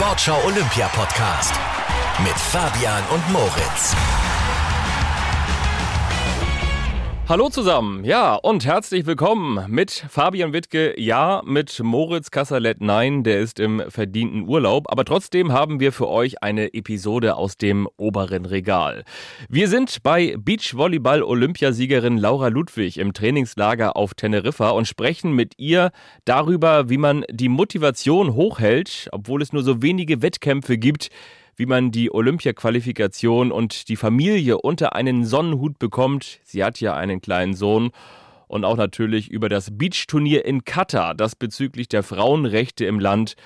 Sportschau Olympia Podcast mit Fabian und Moritz. Hallo zusammen, ja, und herzlich willkommen mit Fabian Wittke, ja, mit Moritz Kasserlet, nein, der ist im verdienten Urlaub, aber trotzdem haben wir für euch eine Episode aus dem oberen Regal. Wir sind bei Beachvolleyball-Olympiasiegerin Laura Ludwig im Trainingslager auf Teneriffa und sprechen mit ihr darüber, wie man die Motivation hochhält, obwohl es nur so wenige Wettkämpfe gibt, wie man die Olympia-Qualifikation und die Familie unter einen Sonnenhut bekommt. Sie hat ja einen kleinen Sohn. Und auch natürlich über das Beachturnier in Katar, das bezüglich der Frauenrechte im Land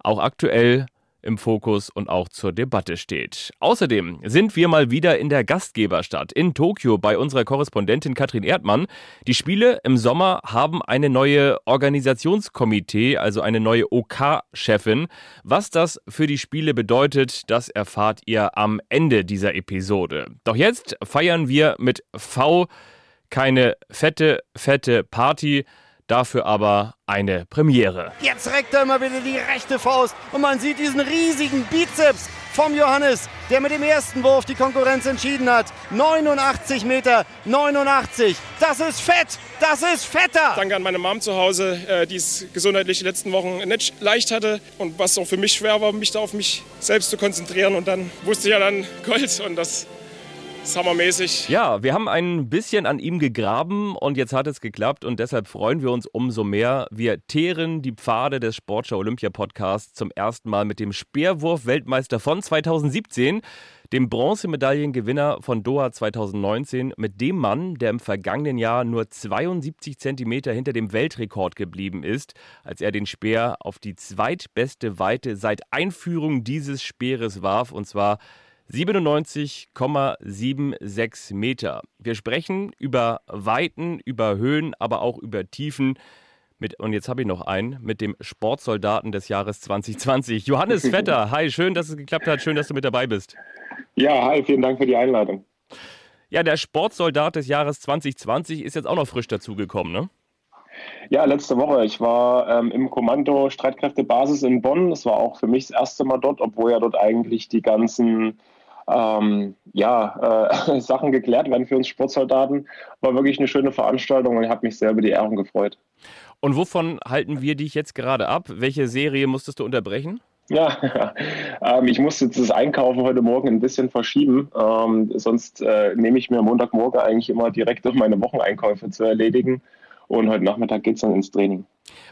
auch aktuell im Fokus und auch zur Debatte steht. Außerdem sind wir mal wieder in der Gastgeberstadt in Tokio bei unserer Korrespondentin Katrin Erdmann. Die Spiele im Sommer haben eine neue Organisationskomitee, also eine neue OK-Chefin. Was das für die Spiele bedeutet, das erfahrt ihr am Ende dieser Episode. Doch jetzt feiern wir mit V keine fette, fette Party, Dafür aber eine Premiere. Jetzt reckt er immer wieder die rechte Faust und man sieht diesen riesigen Bizeps vom Johannes, der mit dem ersten Wurf die Konkurrenz entschieden hat. 89 Meter, 89. Das ist fett, das ist fetter. Danke an meine Mom zu Hause, äh, die es gesundheitlich die letzten Wochen nicht leicht hatte und was auch für mich schwer war, mich da auf mich selbst zu konzentrieren. Und dann wusste ich ja dann Gold und das Summermäßig. Ja, wir haben ein bisschen an ihm gegraben und jetzt hat es geklappt und deshalb freuen wir uns umso mehr. Wir teeren die Pfade des Sportschau Olympia Podcasts zum ersten Mal mit dem Speerwurf-Weltmeister von 2017, dem Bronzemedaillengewinner von Doha 2019, mit dem Mann, der im vergangenen Jahr nur 72 Zentimeter hinter dem Weltrekord geblieben ist, als er den Speer auf die zweitbeste Weite seit Einführung dieses Speeres warf und zwar 97,76 Meter. Wir sprechen über Weiten, über Höhen, aber auch über Tiefen. Mit, und jetzt habe ich noch einen mit dem Sportsoldaten des Jahres 2020. Johannes Vetter, hi, schön, dass es geklappt hat, schön, dass du mit dabei bist. Ja, hi, vielen Dank für die Einladung. Ja, der Sportsoldat des Jahres 2020 ist jetzt auch noch frisch dazugekommen, ne? Ja, letzte Woche. Ich war ähm, im Kommando Streitkräftebasis in Bonn. Das war auch für mich das erste Mal dort, obwohl ja dort eigentlich die ganzen ähm, ja, äh, Sachen geklärt werden für uns Sportsoldaten. War wirklich eine schöne Veranstaltung und ich habe mich sehr über die Ehrung gefreut. Und wovon halten wir dich jetzt gerade ab? Welche Serie musstest du unterbrechen? Ja, ähm, ich musste jetzt das Einkaufen heute Morgen ein bisschen verschieben. Ähm, sonst äh, nehme ich mir Montagmorgen eigentlich immer direkt um meine Wocheneinkäufe zu erledigen. Und heute Nachmittag geht es dann ins Training.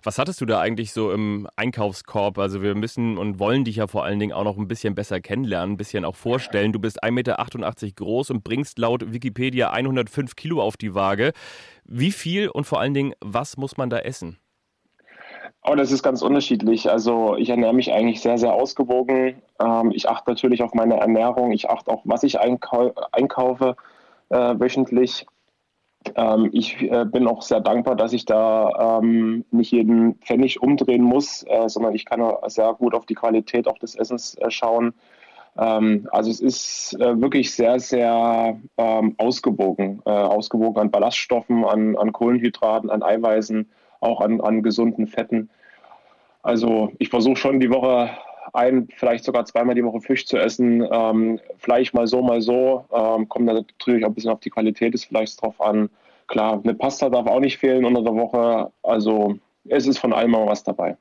Was hattest du da eigentlich so im Einkaufskorb? Also wir müssen und wollen dich ja vor allen Dingen auch noch ein bisschen besser kennenlernen, ein bisschen auch vorstellen. Du bist 1,88 Meter groß und bringst laut Wikipedia 105 Kilo auf die Waage. Wie viel und vor allen Dingen, was muss man da essen? Oh, das ist ganz unterschiedlich. Also ich ernähre mich eigentlich sehr, sehr ausgewogen. Ähm, ich achte natürlich auf meine Ernährung. Ich achte auch, was ich einkaufe äh, wöchentlich. Ähm, ich äh, bin auch sehr dankbar, dass ich da ähm, nicht jeden Pfennig umdrehen muss, äh, sondern ich kann sehr gut auf die Qualität auch des Essens äh, schauen. Ähm, also es ist äh, wirklich sehr, sehr ähm, ausgewogen. Äh, ausgewogen an Ballaststoffen, an, an, Kohlenhydraten, an Eiweißen, auch an, an gesunden Fetten. Also ich versuche schon die Woche ein, vielleicht sogar zweimal die Woche Fisch zu essen. Ähm, Fleisch mal so, mal so. Ähm, kommt natürlich auch ein bisschen auf die Qualität des Fleischs drauf an. Klar, eine Pasta darf auch nicht fehlen unter der Woche. Also es ist von allem mal was dabei.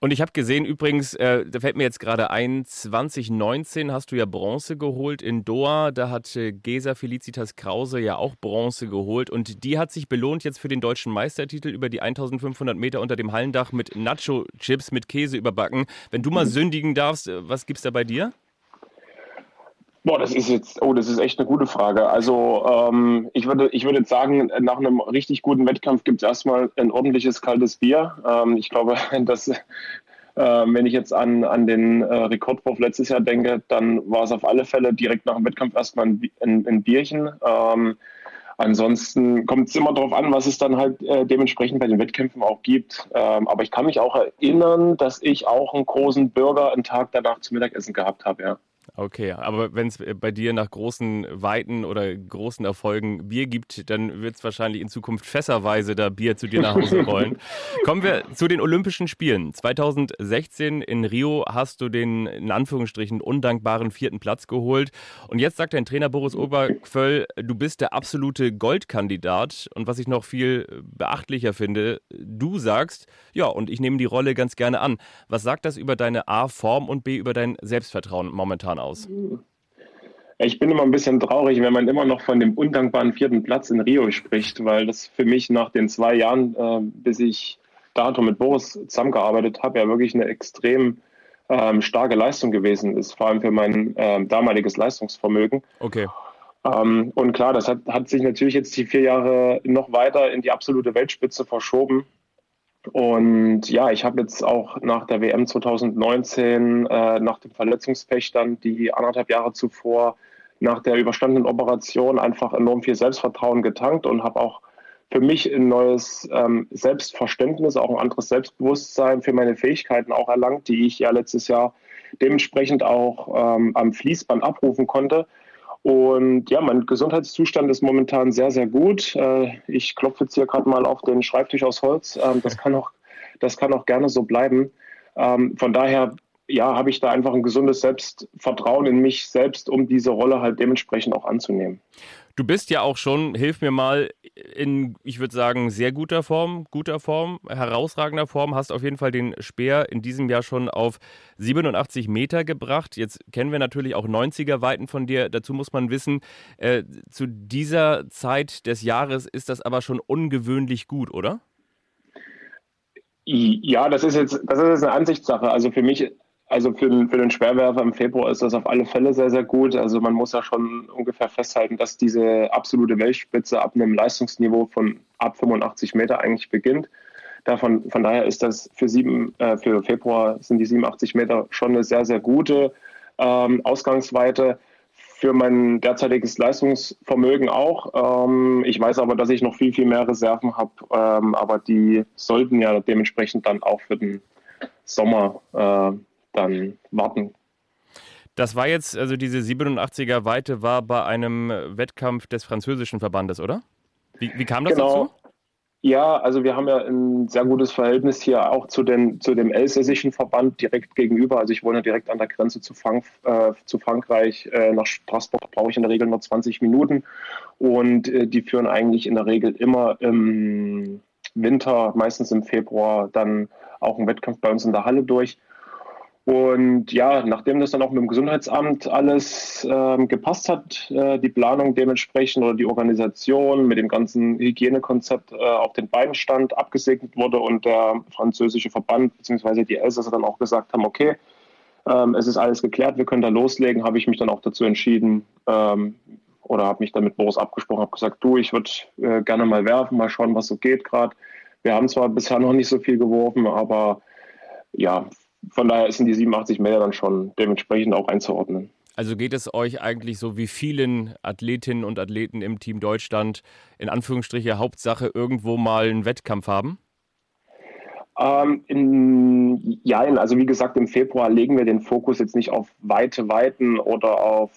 Und ich habe gesehen, übrigens, äh, da fällt mir jetzt gerade ein, 2019 hast du ja Bronze geholt in Doha. Da hat äh, Gesa Felicitas Krause ja auch Bronze geholt. Und die hat sich belohnt jetzt für den deutschen Meistertitel über die 1500 Meter unter dem Hallendach mit Nacho-Chips mit Käse überbacken. Wenn du mal mhm. sündigen darfst, äh, was gibt's da bei dir? Boah, das ist jetzt, oh, das ist echt eine gute Frage. Also ähm, ich würde, ich würde sagen, nach einem richtig guten Wettkampf gibt es erstmal ein ordentliches kaltes Bier. Ähm, ich glaube, dass äh, wenn ich jetzt an, an den äh, Rekordwurf letztes Jahr denke, dann war es auf alle Fälle direkt nach dem Wettkampf erstmal ein, ein, ein Bierchen. Ähm, ansonsten kommt es immer darauf an, was es dann halt äh, dementsprechend bei den Wettkämpfen auch gibt. Ähm, aber ich kann mich auch erinnern, dass ich auch einen großen Burger einen Tag danach zum Mittagessen gehabt habe, ja. Okay, aber wenn es bei dir nach großen Weiten oder großen Erfolgen Bier gibt, dann wird es wahrscheinlich in Zukunft fässerweise da Bier zu dir nach Hause rollen. Kommen wir zu den Olympischen Spielen. 2016 in Rio hast du den in Anführungsstrichen undankbaren vierten Platz geholt. Und jetzt sagt dein Trainer Boris Oberquöll, du bist der absolute Goldkandidat. Und was ich noch viel beachtlicher finde, du sagst, ja, und ich nehme die Rolle ganz gerne an. Was sagt das über deine A-Form und B über dein Selbstvertrauen momentan aus? Aus? Ich bin immer ein bisschen traurig, wenn man immer noch von dem undankbaren vierten Platz in Rio spricht, weil das für mich nach den zwei Jahren, äh, bis ich dato mit Boris zusammengearbeitet habe, ja wirklich eine extrem ähm, starke Leistung gewesen ist, vor allem für mein äh, damaliges Leistungsvermögen. Okay. Ähm, und klar, das hat, hat sich natürlich jetzt die vier Jahre noch weiter in die absolute Weltspitze verschoben. Und ja, ich habe jetzt auch nach der WM 2019, äh, nach dem Verletzungspech dann die anderthalb Jahre zuvor, nach der überstandenen Operation einfach enorm viel Selbstvertrauen getankt und habe auch für mich ein neues ähm, Selbstverständnis, auch ein anderes Selbstbewusstsein für meine Fähigkeiten auch erlangt, die ich ja letztes Jahr dementsprechend auch ähm, am Fließband abrufen konnte. Und ja, mein Gesundheitszustand ist momentan sehr, sehr gut. Äh, ich klopfe jetzt hier gerade mal auf den Schreibtisch aus Holz. Ähm, das kann auch, das kann auch gerne so bleiben. Ähm, von daher, ja, habe ich da einfach ein gesundes Selbstvertrauen in mich selbst, um diese Rolle halt dementsprechend auch anzunehmen. Du bist ja auch schon, hilf mir mal, in, ich würde sagen, sehr guter Form, guter Form, herausragender Form, hast auf jeden Fall den Speer in diesem Jahr schon auf 87 Meter gebracht. Jetzt kennen wir natürlich auch 90er Weiten von dir. Dazu muss man wissen, äh, zu dieser Zeit des Jahres ist das aber schon ungewöhnlich gut, oder? Ja, das ist jetzt, das ist jetzt eine Ansichtssache. Also für mich also für den, für den Schwerwerfer im Februar ist das auf alle Fälle sehr, sehr gut. Also man muss ja schon ungefähr festhalten, dass diese absolute Weltspitze ab einem Leistungsniveau von ab 85 Meter eigentlich beginnt. Davon, von daher ist das für, sieben, äh, für Februar sind die 87 Meter schon eine sehr, sehr gute ähm, Ausgangsweite für mein derzeitiges Leistungsvermögen auch. Ähm, ich weiß aber, dass ich noch viel, viel mehr Reserven habe, ähm, aber die sollten ja dementsprechend dann auch für den Sommer äh, dann warten. Das war jetzt, also diese 87er Weite war bei einem Wettkampf des französischen Verbandes, oder? Wie, wie kam das genau. dazu? Ja, also wir haben ja ein sehr gutes Verhältnis hier auch zu, den, zu dem elsässischen Verband direkt gegenüber. Also ich wohne direkt an der Grenze zu, Frank, äh, zu Frankreich. Äh, nach Straßburg brauche ich in der Regel nur 20 Minuten. Und äh, die führen eigentlich in der Regel immer im Winter, meistens im Februar, dann auch einen Wettkampf bei uns in der Halle durch. Und ja, nachdem das dann auch mit dem Gesundheitsamt alles ähm, gepasst hat, äh, die Planung dementsprechend oder die Organisation mit dem ganzen Hygienekonzept äh, auf den Beinen stand, abgesegnet wurde und der französische Verband bzw. die Elsässer dann auch gesagt haben, okay, ähm, es ist alles geklärt, wir können da loslegen, habe ich mich dann auch dazu entschieden ähm, oder habe mich dann mit Boris abgesprochen, habe gesagt, du, ich würde äh, gerne mal werfen, mal schauen, was so geht gerade. Wir haben zwar bisher noch nicht so viel geworfen, aber ja, von daher sind die 87 Meter dann schon dementsprechend auch einzuordnen. Also geht es euch eigentlich so wie vielen Athletinnen und Athleten im Team Deutschland in Anführungsstriche Hauptsache irgendwo mal einen Wettkampf haben? Ähm, in, ja, also wie gesagt, im Februar legen wir den Fokus jetzt nicht auf weite Weiten oder auf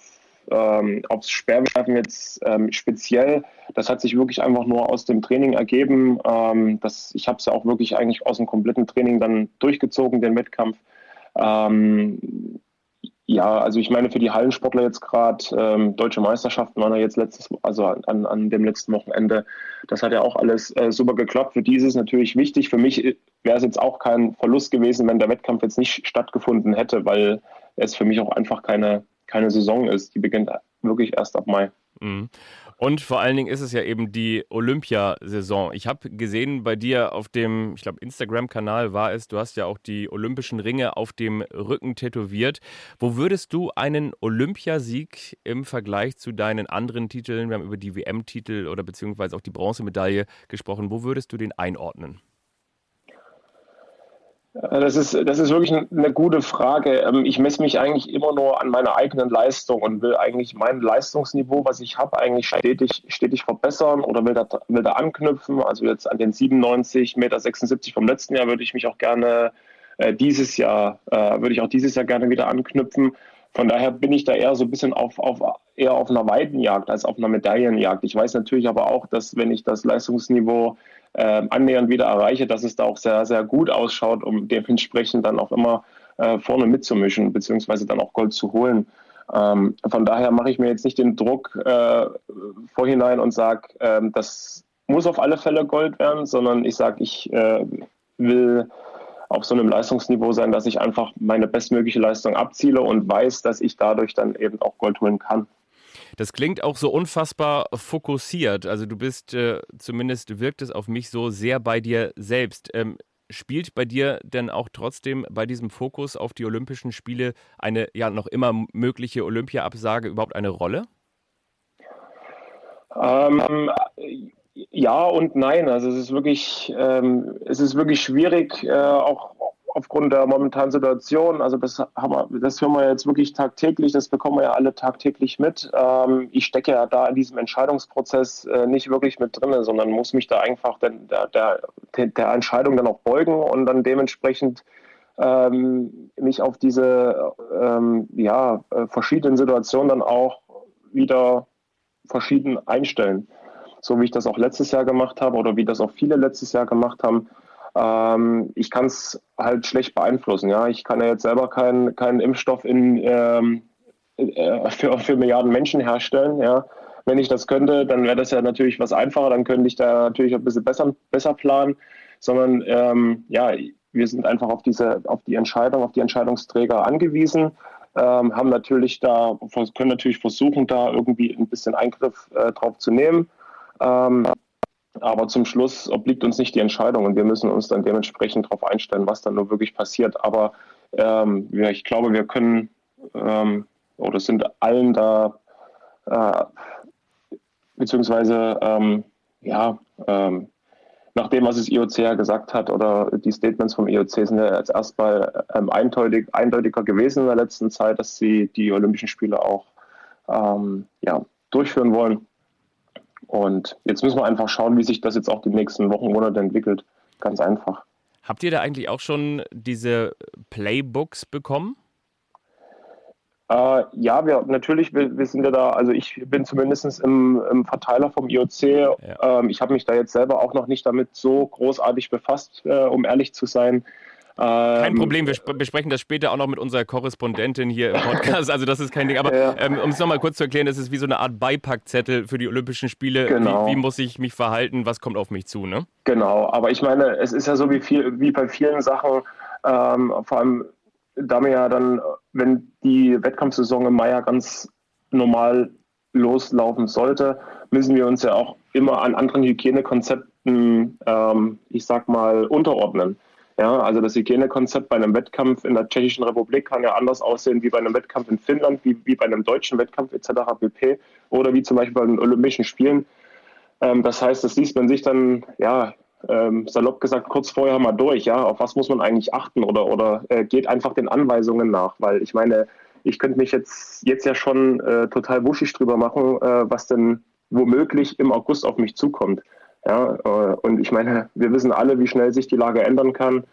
ähm, aufs Sperrwerfen jetzt ähm, speziell. Das hat sich wirklich einfach nur aus dem Training ergeben. Ähm, das, ich habe es ja auch wirklich eigentlich aus dem kompletten Training dann durchgezogen, den Wettkampf. Ähm, ja, also ich meine für die Hallensportler jetzt gerade, ähm, deutsche Meisterschaften waren ja jetzt letztes, also an, an dem letzten Wochenende. Das hat ja auch alles äh, super geklappt. Für dieses natürlich wichtig. Für mich wäre es jetzt auch kein Verlust gewesen, wenn der Wettkampf jetzt nicht stattgefunden hätte, weil es für mich auch einfach keine keine Saison ist. Die beginnt wirklich erst ab Mai. Mhm. Und vor allen Dingen ist es ja eben die Olympiasaison. Ich habe gesehen bei dir auf dem, ich glaube, Instagram-Kanal war es, du hast ja auch die olympischen Ringe auf dem Rücken tätowiert. Wo würdest du einen Olympiasieg im Vergleich zu deinen anderen Titeln, wir haben über die WM-Titel oder beziehungsweise auch die Bronzemedaille gesprochen, wo würdest du den einordnen? Äh, das ist, das ist wirklich eine gute Frage. Ähm, ich messe mich eigentlich immer nur an meiner eigenen Leistung und will eigentlich mein Leistungsniveau, was ich habe, eigentlich stetig, stetig verbessern oder will da, will da anknüpfen. Also jetzt an den 97,76 Meter vom letzten Jahr würde ich mich auch gerne äh, dieses Jahr, äh, würde ich auch dieses Jahr gerne wieder anknüpfen. Von daher bin ich da eher so ein bisschen auf, auf, eher auf einer Weidenjagd als auf einer Medaillenjagd. Ich weiß natürlich aber auch, dass wenn ich das Leistungsniveau äh, annähernd wieder erreiche, dass es da auch sehr, sehr gut ausschaut, um dementsprechend dann auch immer äh, vorne mitzumischen, beziehungsweise dann auch Gold zu holen. Ähm, von daher mache ich mir jetzt nicht den Druck äh, vorhinein und sage, äh, das muss auf alle Fälle Gold werden, sondern ich sage, ich äh, will auf so einem Leistungsniveau sein, dass ich einfach meine bestmögliche Leistung abziele und weiß, dass ich dadurch dann eben auch Gold holen kann. Das klingt auch so unfassbar fokussiert. Also du bist, äh, zumindest wirkt es auf mich so sehr bei dir selbst. Ähm, spielt bei dir denn auch trotzdem bei diesem Fokus auf die Olympischen Spiele eine ja noch immer mögliche Olympia-Absage überhaupt eine Rolle? Ähm, ja und nein. Also es ist wirklich, ähm, es ist wirklich schwierig, äh, auch aufgrund der momentanen Situation. Also das haben wir, das hören wir jetzt wirklich tagtäglich, das bekommen wir ja alle tagtäglich mit. Ähm, ich stecke ja da in diesem Entscheidungsprozess äh, nicht wirklich mit drin, sondern muss mich da einfach der, der, der Entscheidung dann auch beugen und dann dementsprechend ähm, mich auf diese ähm, ja, äh, verschiedenen Situationen dann auch wieder verschieden einstellen so wie ich das auch letztes Jahr gemacht habe oder wie das auch viele letztes Jahr gemacht haben. Ähm, ich kann es halt schlecht beeinflussen. Ja, ich kann ja jetzt selber keinen keinen Impfstoff in, ähm, äh, für, für Milliarden Menschen herstellen. Ja, wenn ich das könnte, dann wäre das ja natürlich was einfacher. Dann könnte ich da natürlich ein bisschen besser, besser planen. Sondern ähm, ja, wir sind einfach auf diese, auf die Entscheidung, auf die Entscheidungsträger angewiesen. Ähm, haben natürlich da, können natürlich versuchen, da irgendwie ein bisschen Eingriff äh, drauf zu nehmen. Ähm, aber zum Schluss obliegt uns nicht die Entscheidung und wir müssen uns dann dementsprechend darauf einstellen, was dann nur wirklich passiert. Aber ähm, ja, ich glaube, wir können ähm, oder sind allen da, äh, beziehungsweise ähm, ja, ähm, nach dem, was das IOC ja gesagt hat oder die Statements vom IOC sind ja jetzt erstmal ähm, eindeutig, eindeutiger gewesen in der letzten Zeit, dass sie die Olympischen Spiele auch ähm, ja, durchführen wollen. Und jetzt müssen wir einfach schauen, wie sich das jetzt auch die nächsten Wochen, Monate entwickelt. Ganz einfach. Habt ihr da eigentlich auch schon diese Playbooks bekommen? Äh, ja, wir natürlich, wir, wir, sind ja da, also ich bin zumindest im, im Verteiler vom IOC. Ja. Ähm, ich habe mich da jetzt selber auch noch nicht damit so großartig befasst, äh, um ehrlich zu sein. Kein ähm, Problem, wir besprechen das später auch noch mit unserer Korrespondentin hier im Podcast. Also das ist kein Ding. Aber ja. ähm, um es nochmal kurz zu erklären, das ist wie so eine Art Beipackzettel für die Olympischen Spiele. Genau. Wie, wie, muss ich mich verhalten? Was kommt auf mich zu? Ne? Genau, aber ich meine, es ist ja so wie, viel, wie bei vielen Sachen, ähm, vor allem da mir ja dann, wenn die Wettkampfsaison im Mai ja ganz normal loslaufen sollte, müssen wir uns ja auch immer an anderen Hygienekonzepten, ähm, ich sag mal, unterordnen. Ja, also das Hygienekonzept bei einem Wettkampf in der Tschechischen Republik kann ja anders aussehen wie bei einem Wettkampf in Finnland, wie, wie bei einem deutschen Wettkampf etc. pp. Oder wie zum Beispiel bei den Olympischen Spielen. Ähm, das heißt, das liest man sich dann, ja, ähm, salopp gesagt, kurz vorher mal durch, ja, auf was muss man eigentlich achten oder, oder äh, geht einfach den Anweisungen nach, weil ich meine, ich könnte mich jetzt, jetzt ja schon äh, total wuschig drüber machen, äh, was denn womöglich im August auf mich zukommt. Ja, äh, und ich meine, wir wissen alle, wie schnell sich die Lage ändern kann.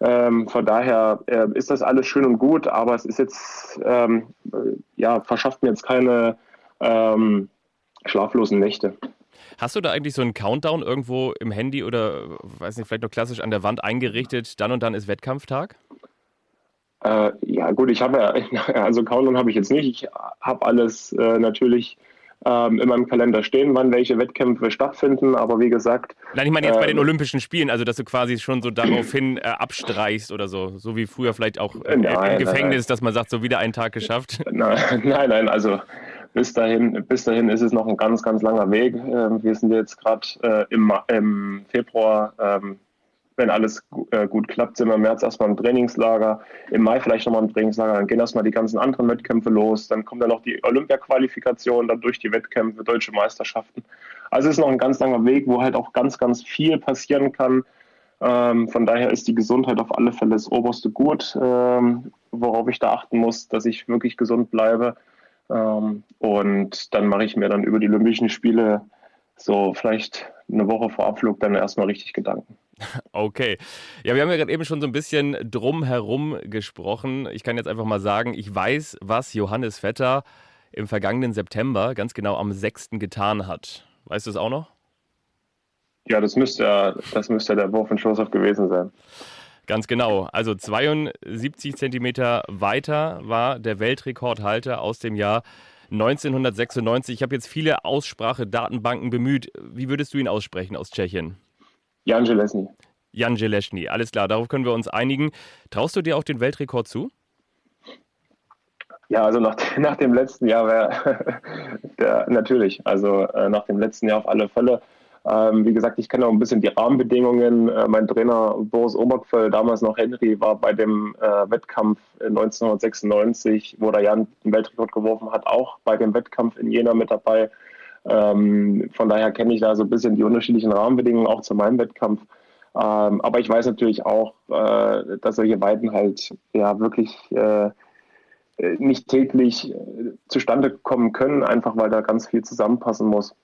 Ähm, von daher äh, ist das alles schön und gut, aber es ist jetzt, ähm, ja, verschafft mir jetzt keine ähm, schlaflosen Nächte. Hast du da eigentlich so einen Countdown irgendwo im Handy oder, weiß nicht, vielleicht noch klassisch an der Wand eingerichtet, dann und dann ist Wettkampftag? Äh, ja, gut, ich habe ja, also Countdown habe ich jetzt nicht. Ich habe alles äh, natürlich ähm, in meinem Kalender stehen, wann welche Wettkämpfe stattfinden. Aber wie gesagt. Nein, ich meine jetzt äh, bei den ähm, Olympischen Spielen, also dass du quasi schon so daraufhin äh, abstreichst oder so. So wie früher vielleicht auch äh, nein, im Gefängnis, nein. dass man sagt, so wieder einen Tag geschafft. Nein, nein, nein. Also bis dahin, bis dahin ist es noch ein ganz, ganz langer Weg. Ähm, wir sind jetzt gerade äh, im, im, Februar ähm, wenn alles äh, gut klappt, sind wir im März erstmal im Trainingslager, im Mai vielleicht nochmal im Trainingslager, dann gehen erstmal die ganzen anderen Wettkämpfe los, dann kommt dann noch die Olympia-Qualifikation, dann durch die Wettkämpfe, deutsche Meisterschaften. Also es ist noch ein ganz langer Weg, wo halt auch ganz, ganz viel passieren kann. Ähm, von daher ist die Gesundheit auf alle Fälle das oberste Gut, ähm, worauf ich da achten muss, dass ich wirklich gesund bleibe. Ähm, und dann mache ich mir dann über die Olympischen Spiele so vielleicht eine Woche vor Abflug dann erstmal richtig Gedanken. Okay. Ja, wir haben ja gerade eben schon so ein bisschen drumherum gesprochen. Ich kann jetzt einfach mal sagen, ich weiß, was Johannes Vetter im vergangenen September, ganz genau am 6. getan hat. Weißt du es auch noch? Ja, das müsste, das müsste der Wurf in Schoßhoff gewesen sein. Ganz genau. Also 72 Zentimeter weiter war der Weltrekordhalter aus dem Jahr 1996. Ich habe jetzt viele Aussprachedatenbanken bemüht. Wie würdest du ihn aussprechen aus Tschechien? Jan Jelesny. Jan Jelesny, alles klar, darauf können wir uns einigen. Traust du dir auch den Weltrekord zu? Ja, also nach, nach dem letzten Jahr wäre natürlich, also äh, nach dem letzten Jahr auf alle Fälle. Ähm, wie gesagt, ich kenne auch ein bisschen die Rahmenbedingungen. Äh, mein Trainer Boris Obergfell, damals noch Henry, war bei dem äh, Wettkampf 1996, wo der Jan den Weltrekord geworfen hat, auch bei dem Wettkampf in Jena mit dabei. Ähm, von daher kenne ich da so ein bisschen die unterschiedlichen Rahmenbedingungen auch zu meinem Wettkampf. Ähm, aber ich weiß natürlich auch, äh, dass solche Weiten halt ja wirklich äh, nicht täglich äh, zustande kommen können, einfach weil da ganz viel zusammenpassen muss.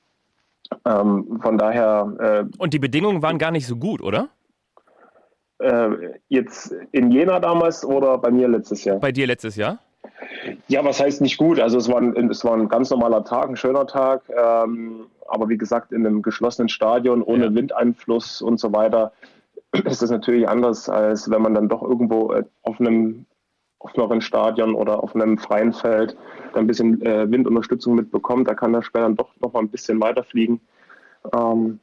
Ähm, von daher. Äh, Und die Bedingungen waren gar nicht so gut, oder? Äh, jetzt in Jena damals oder bei mir letztes Jahr? Bei dir letztes Jahr? Ja, was heißt nicht gut? Also es war ein, es war ein ganz normaler Tag, ein schöner Tag, ähm, aber wie gesagt in einem geschlossenen Stadion ohne ja. Windeinfluss und so weiter ist das natürlich anders, als wenn man dann doch irgendwo äh, auf einem offeneren Stadion oder auf einem freien Feld ein bisschen äh, Windunterstützung mitbekommt. Da kann der Spieler dann doch noch mal ein bisschen weiterfliegen. Ähm,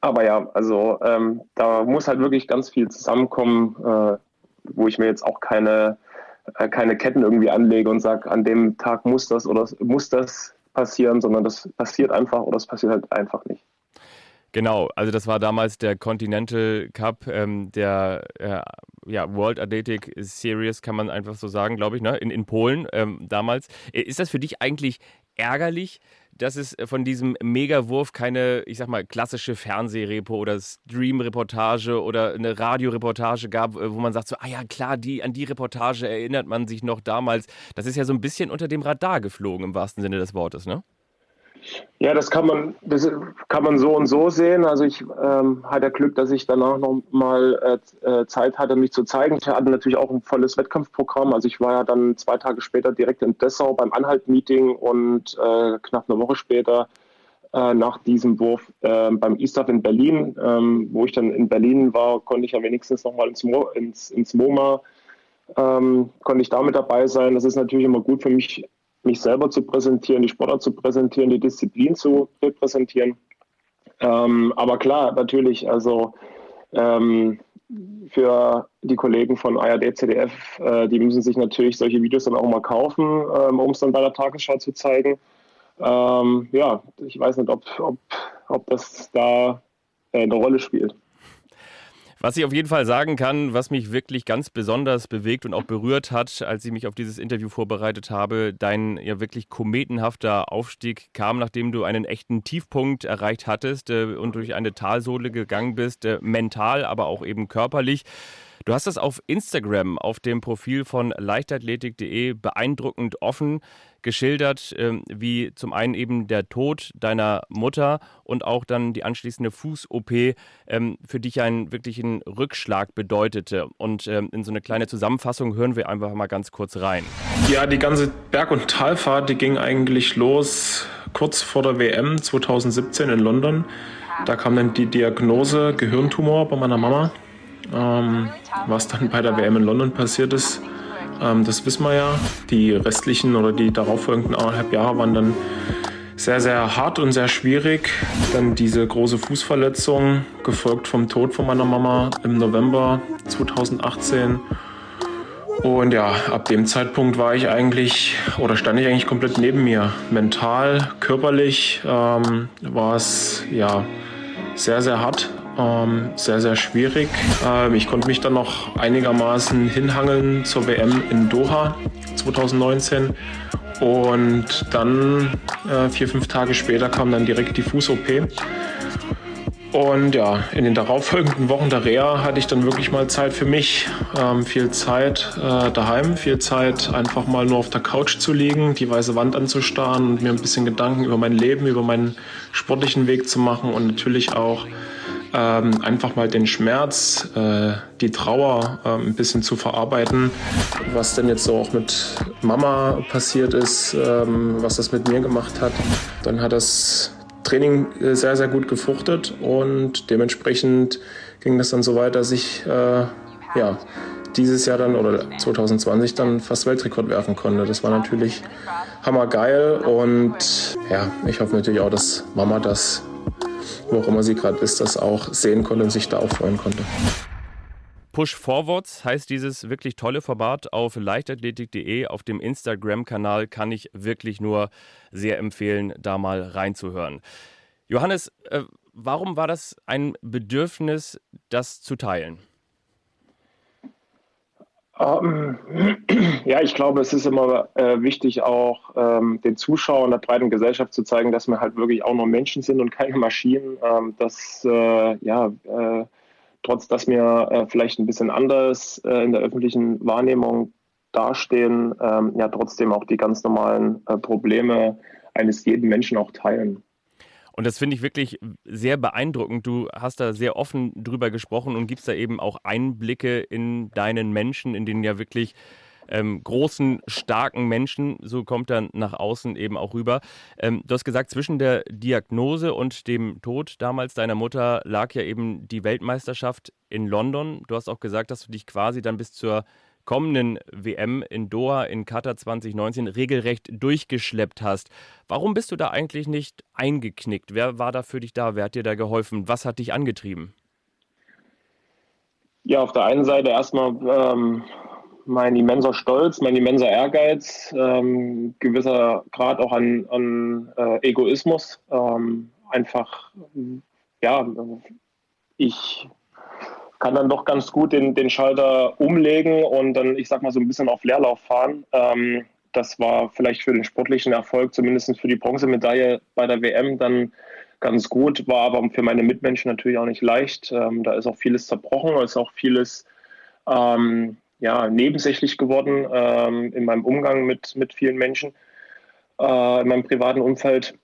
aber ja, also ähm, da muss halt wirklich ganz viel zusammenkommen, äh, wo ich mir jetzt auch keine keine Ketten irgendwie anlege und sage, an dem Tag muss das oder muss das passieren, sondern das passiert einfach oder es passiert halt einfach nicht. Genau, also das war damals der Continental Cup, ähm, der äh, ja, World Athletic Series, kann man einfach so sagen, glaube ich, ne? in, in Polen ähm, damals. Ist das für dich eigentlich ärgerlich, dass es von diesem Megawurf keine, ich sag mal, klassische Fernsehrepo oder Stream-Reportage oder eine Radioreportage gab, äh, wo man sagt so, ah ja, klar, die, an die Reportage erinnert man sich noch damals. Das ist ja so ein bisschen unter dem Radar geflogen, im wahrsten Sinne des Wortes, ne? Ja, das kann man, das kann man so und so sehen. Also ich ähm, hatte Glück, dass ich danach noch mal äh, äh, Zeit hatte, mich zu zeigen. Ich hatte natürlich auch ein volles Wettkampfprogramm. Also ich war ja dann zwei Tage später direkt in Dessau beim Anhalt-Meeting und äh, knapp eine Woche später äh, nach diesem Wurf äh, beim ISTAF in Berlin. Ähm, wo ich dann in Berlin war, konnte ich ja wenigstens noch mal ins, Mo ins, ins MoMA ähm, konnte ich damit dabei sein. Das ist natürlich immer gut für mich, mich selber zu präsentieren, die Sportler zu präsentieren, die Disziplin zu repräsentieren. Ähm, aber klar, natürlich, also ähm, für die Kollegen von ARD, ZDF, äh, die müssen sich natürlich solche Videos dann auch mal kaufen, ähm, um es dann bei der Tagesschau zu zeigen. Ähm, ja, ich weiß nicht, ob, ob, ob das da äh, eine Rolle spielt. Was ich auf jeden Fall sagen kann, was mich wirklich ganz besonders bewegt und auch berührt hat, als ich mich auf dieses Interview vorbereitet habe, dein ja wirklich kometenhafter Aufstieg kam, nachdem du einen echten Tiefpunkt erreicht hattest äh, und durch eine Talsohle gegangen bist, äh, mental, aber auch eben körperlich. Du hast das auf Instagram, auf dem Profil von leichtathletik.de beeindruckend offen geschildert, ähm, wie zum einen eben der Tod deiner Mutter und auch dann die anschließende Fuß-OP ähm, für dich einen wirklichen Rückschlag bedeutete. Und ähm, in so eine kleine Zusammenfassung hören wir einfach mal ganz kurz rein. Ja, die ganze Berg- und Talfahrt, die ging eigentlich los kurz vor der WM 2017 in London. Da kam dann die Diagnose Gehirntumor bei meiner Mama. Ähm, was dann bei der WM in London passiert ist, ähm, das wissen wir ja. Die restlichen oder die darauffolgenden anderthalb Jahre waren dann sehr, sehr hart und sehr schwierig. Dann diese große Fußverletzung, gefolgt vom Tod von meiner Mama im November 2018. Und ja, ab dem Zeitpunkt war ich eigentlich oder stand ich eigentlich komplett neben mir. Mental, körperlich ähm, war es ja sehr, sehr hart. Ähm, sehr, sehr schwierig. Ähm, ich konnte mich dann noch einigermaßen hinhangeln zur WM in Doha 2019. Und dann, äh, vier, fünf Tage später, kam dann direkt die Fuß-OP. Und ja, in den darauffolgenden Wochen der Reha hatte ich dann wirklich mal Zeit für mich. Ähm, viel Zeit äh, daheim, viel Zeit einfach mal nur auf der Couch zu liegen, die weiße Wand anzustarren und mir ein bisschen Gedanken über mein Leben, über meinen sportlichen Weg zu machen und natürlich auch ähm, einfach mal den Schmerz, äh, die Trauer äh, ein bisschen zu verarbeiten. Was denn jetzt so auch mit Mama passiert ist, ähm, was das mit mir gemacht hat. Dann hat das Training äh, sehr, sehr gut gefruchtet und dementsprechend ging das dann so weit, dass ich äh, ja, dieses Jahr dann oder 2020 dann fast Weltrekord werfen konnte. Das war natürlich hammergeil und ja, ich hoffe natürlich auch, dass Mama das, wo auch immer sie gerade ist, das auch sehen konnte und sich da auch freuen konnte. Push Forwards heißt dieses wirklich tolle Format auf leichtathletik.de. Auf dem Instagram-Kanal kann ich wirklich nur sehr empfehlen, da mal reinzuhören. Johannes, äh, warum war das ein Bedürfnis, das zu teilen? Ähm, ja, ich glaube, es ist immer äh, wichtig, auch ähm, den Zuschauern der breiten Gesellschaft zu zeigen, dass wir halt wirklich auch nur Menschen sind und keine Maschinen. Ähm, dass, äh, ja, äh, trotz dass wir äh, vielleicht ein bisschen anders äh, in der öffentlichen Wahrnehmung dastehen, ähm, ja, trotzdem auch die ganz normalen äh, Probleme eines jeden Menschen auch teilen. Und das finde ich wirklich sehr beeindruckend. Du hast da sehr offen drüber gesprochen und gibst da eben auch Einblicke in deinen Menschen, in den ja wirklich ähm, großen, starken Menschen. So kommt dann nach außen eben auch rüber. Ähm, du hast gesagt, zwischen der Diagnose und dem Tod damals deiner Mutter lag ja eben die Weltmeisterschaft in London. Du hast auch gesagt, dass du dich quasi dann bis zur kommenden WM in Doha in Katar 2019 regelrecht durchgeschleppt hast. Warum bist du da eigentlich nicht eingeknickt? Wer war da für dich da? Wer hat dir da geholfen? Was hat dich angetrieben? Ja, auf der einen Seite erstmal ähm, mein immenser Stolz, mein immenser Ehrgeiz, ähm, gewisser Grad auch an, an äh, Egoismus. Ähm, einfach, ja, ich kann dann doch ganz gut den, den Schalter umlegen und dann, ich sag mal, so ein bisschen auf Leerlauf fahren. Ähm, das war vielleicht für den sportlichen Erfolg, zumindest für die Bronzemedaille bei der WM, dann ganz gut, war aber für meine Mitmenschen natürlich auch nicht leicht. Ähm, da ist auch vieles zerbrochen, ist auch vieles ähm, ja, nebensächlich geworden ähm, in meinem Umgang mit, mit vielen Menschen, äh, in meinem privaten Umfeld.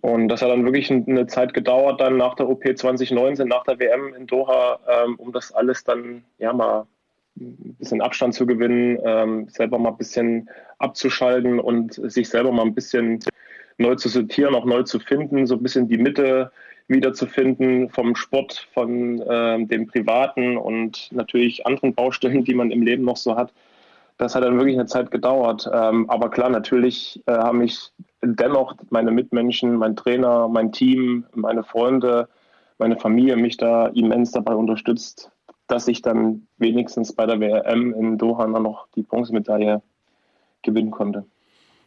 Und das hat dann wirklich eine Zeit gedauert, dann nach der OP 2019, nach der WM in Doha, ähm, um das alles dann ja mal ein bisschen Abstand zu gewinnen, ähm, selber mal ein bisschen abzuschalten und sich selber mal ein bisschen neu zu sortieren, auch neu zu finden, so ein bisschen die Mitte wiederzufinden vom Sport, von ähm, dem Privaten und natürlich anderen Baustellen, die man im Leben noch so hat. Das hat dann wirklich eine Zeit gedauert. Ähm, aber klar, natürlich äh, haben mich dennoch meine Mitmenschen, mein Trainer, mein Team, meine Freunde, meine Familie mich da immens dabei unterstützt, dass ich dann wenigstens bei der WM in Doha noch die Bronzemedaille gewinnen konnte.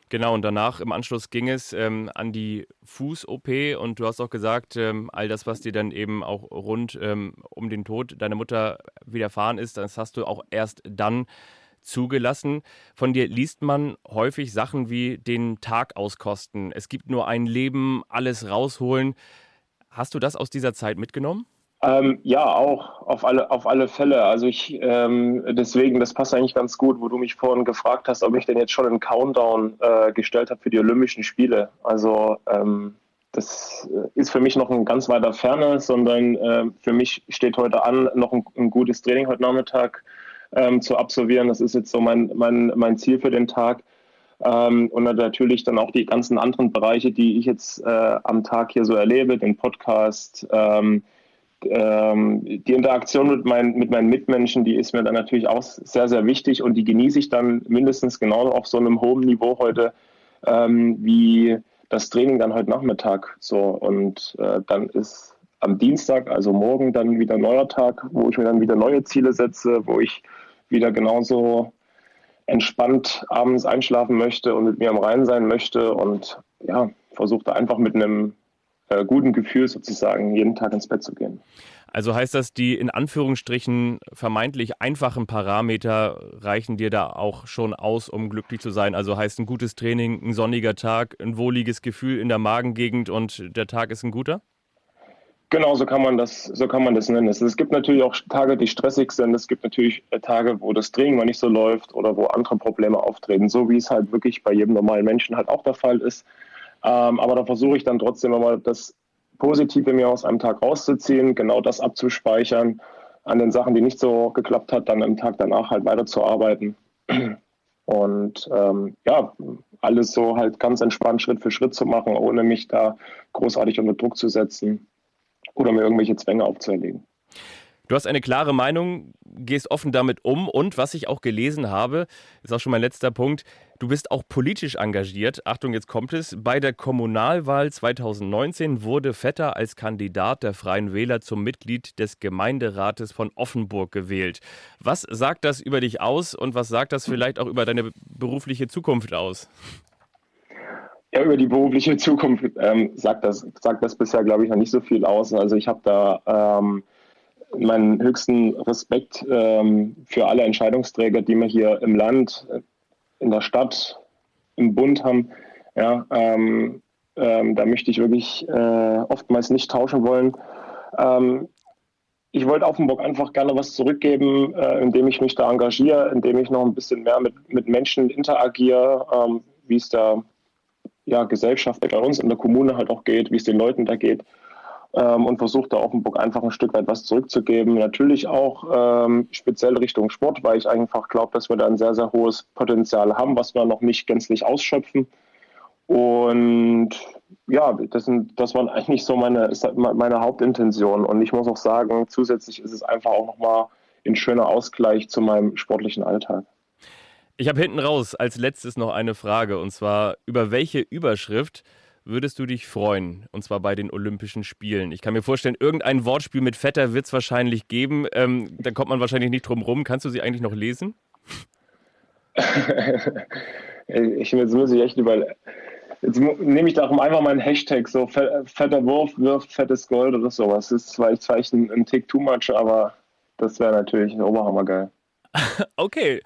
Genau, und danach im Anschluss ging es ähm, an die Fuß-OP und du hast auch gesagt, ähm, all das, was dir dann eben auch rund ähm, um den Tod deiner Mutter widerfahren ist, das hast du auch erst dann zugelassen. Von dir liest man häufig Sachen wie den Tag auskosten. Es gibt nur ein Leben, alles rausholen. Hast du das aus dieser Zeit mitgenommen? Ähm, ja, auch auf alle, auf alle Fälle. Also ich ähm, deswegen, das passt eigentlich ganz gut, wo du mich vorhin gefragt hast, ob ich denn jetzt schon einen Countdown äh, gestellt habe für die Olympischen Spiele. Also ähm, das ist für mich noch ein ganz weiter Ferne, sondern äh, für mich steht heute an, noch ein, ein gutes Training heute Nachmittag ähm, zu absolvieren. Das ist jetzt so mein, mein, mein Ziel für den Tag. Ähm, und natürlich dann auch die ganzen anderen Bereiche, die ich jetzt äh, am Tag hier so erlebe, den Podcast, ähm, ähm, die Interaktion mit, mein, mit meinen Mitmenschen, die ist mir dann natürlich auch sehr, sehr wichtig und die genieße ich dann mindestens genau auf so einem hohen Niveau heute ähm, wie das Training dann heute Nachmittag. So und äh, dann ist am Dienstag, also morgen, dann wieder ein neuer Tag, wo ich mir dann wieder neue Ziele setze, wo ich wieder genauso entspannt abends einschlafen möchte und mit mir am Rhein sein möchte und ja, versuche einfach mit einem äh, guten Gefühl sozusagen jeden Tag ins Bett zu gehen. Also heißt das, die in Anführungsstrichen vermeintlich einfachen Parameter reichen dir da auch schon aus, um glücklich zu sein? Also heißt ein gutes Training, ein sonniger Tag, ein wohliges Gefühl in der Magengegend und der Tag ist ein guter? Genau, so kann man das, so kann man das nennen. Es gibt natürlich auch Tage, die stressig sind. Es gibt natürlich äh, Tage, wo das Training mal nicht so läuft oder wo andere Probleme auftreten, so wie es halt wirklich bei jedem normalen Menschen halt auch der Fall ist. Ähm, aber da versuche ich dann trotzdem immer das Positive mir aus einem Tag rauszuziehen, genau das abzuspeichern, an den Sachen, die nicht so geklappt hat, dann am Tag danach halt weiterzuarbeiten. Und ähm, ja, alles so halt ganz entspannt Schritt für Schritt zu machen, ohne mich da großartig unter Druck zu setzen oder mir irgendwelche Zwänge aufzuerlegen. Du hast eine klare Meinung, gehst offen damit um und was ich auch gelesen habe, ist auch schon mein letzter Punkt, du bist auch politisch engagiert. Achtung, jetzt kommt es. Bei der Kommunalwahl 2019 wurde Vetter als Kandidat der Freien Wähler zum Mitglied des Gemeinderates von Offenburg gewählt. Was sagt das über dich aus und was sagt das vielleicht auch über deine berufliche Zukunft aus? Ja, über die berufliche Zukunft ähm, sagt, das, sagt das bisher, glaube ich, noch nicht so viel aus. Also ich habe da ähm, meinen höchsten Respekt ähm, für alle Entscheidungsträger, die wir hier im Land, in der Stadt, im Bund haben. Ja, ähm, ähm, da möchte ich wirklich äh, oftmals nicht tauschen wollen. Ähm, ich wollte Offenburg einfach gerne was zurückgeben, äh, indem ich mich da engagiere, indem ich noch ein bisschen mehr mit, mit Menschen interagiere, wie es der ja, Gesellschaft bei uns in der Kommune halt auch geht, wie es den Leuten da geht ähm, und versucht da Offenburg einfach ein Stück weit was zurückzugeben. Natürlich auch ähm, speziell Richtung Sport, weil ich einfach glaube, dass wir da ein sehr, sehr hohes Potenzial haben, was wir noch nicht gänzlich ausschöpfen. Und ja, das, sind, das waren eigentlich so meine, meine Hauptintention. Und ich muss auch sagen, zusätzlich ist es einfach auch nochmal ein schöner Ausgleich zu meinem sportlichen Alltag. Ich habe hinten raus als letztes noch eine Frage und zwar über welche Überschrift würdest du dich freuen? Und zwar bei den Olympischen Spielen. Ich kann mir vorstellen, irgendein Wortspiel mit Vetter wird es wahrscheinlich geben. Ähm, da kommt man wahrscheinlich nicht drum rum. Kannst du sie eigentlich noch lesen? ich, jetzt muss ich echt überlegen. Jetzt nehme ich darum einfach mal einen Hashtag, so fetter Wurf wirft fettes Gold oder sowas. Das ist zwar, zwar ein, ein Tick too much, aber das wäre natürlich oberhammergeil. Okay,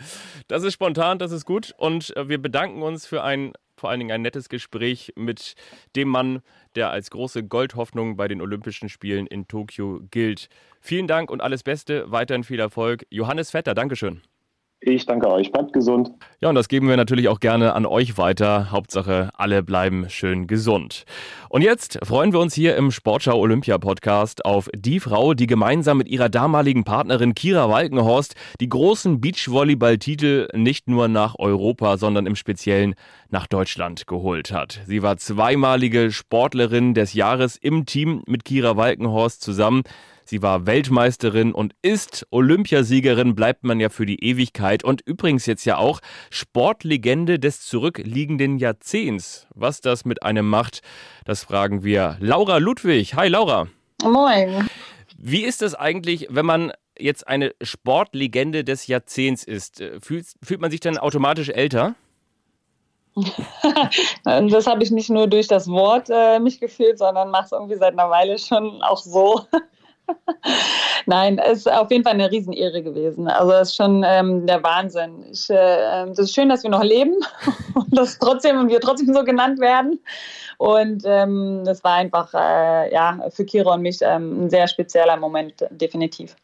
das ist spontan, das ist gut und äh, wir bedanken uns für ein vor allen Dingen ein nettes Gespräch mit dem Mann, der als große Goldhoffnung bei den Olympischen Spielen in Tokio gilt. Vielen Dank und alles Beste, weiterhin viel Erfolg. Johannes Vetter, Dankeschön. Ich danke euch. Bleibt gesund. Ja, und das geben wir natürlich auch gerne an euch weiter. Hauptsache, alle bleiben schön gesund. Und jetzt freuen wir uns hier im Sportschau Olympia Podcast auf die Frau, die gemeinsam mit ihrer damaligen Partnerin Kira Walkenhorst die großen Beachvolleyball-Titel nicht nur nach Europa, sondern im Speziellen nach Deutschland geholt hat. Sie war zweimalige Sportlerin des Jahres im Team mit Kira Walkenhorst zusammen. Sie war Weltmeisterin und ist Olympiasiegerin, bleibt man ja für die Ewigkeit. Und übrigens jetzt ja auch Sportlegende des zurückliegenden Jahrzehnts. Was das mit einem macht, das fragen wir Laura Ludwig. Hi Laura. Moin. Wie ist es eigentlich, wenn man jetzt eine Sportlegende des Jahrzehnts ist? Fühlt, fühlt man sich dann automatisch älter? das habe ich nicht nur durch das Wort äh, mich gefühlt, sondern mache es irgendwie seit einer Weile schon auch so. Nein, es ist auf jeden Fall eine Riesenehre gewesen. Also es ist schon ähm, der Wahnsinn. Ich, äh, ähm, ist schön, dass wir noch leben und dass trotzdem wir trotzdem so genannt werden. Und ähm, das war einfach äh, ja für Kira und mich ähm, ein sehr spezieller Moment, definitiv.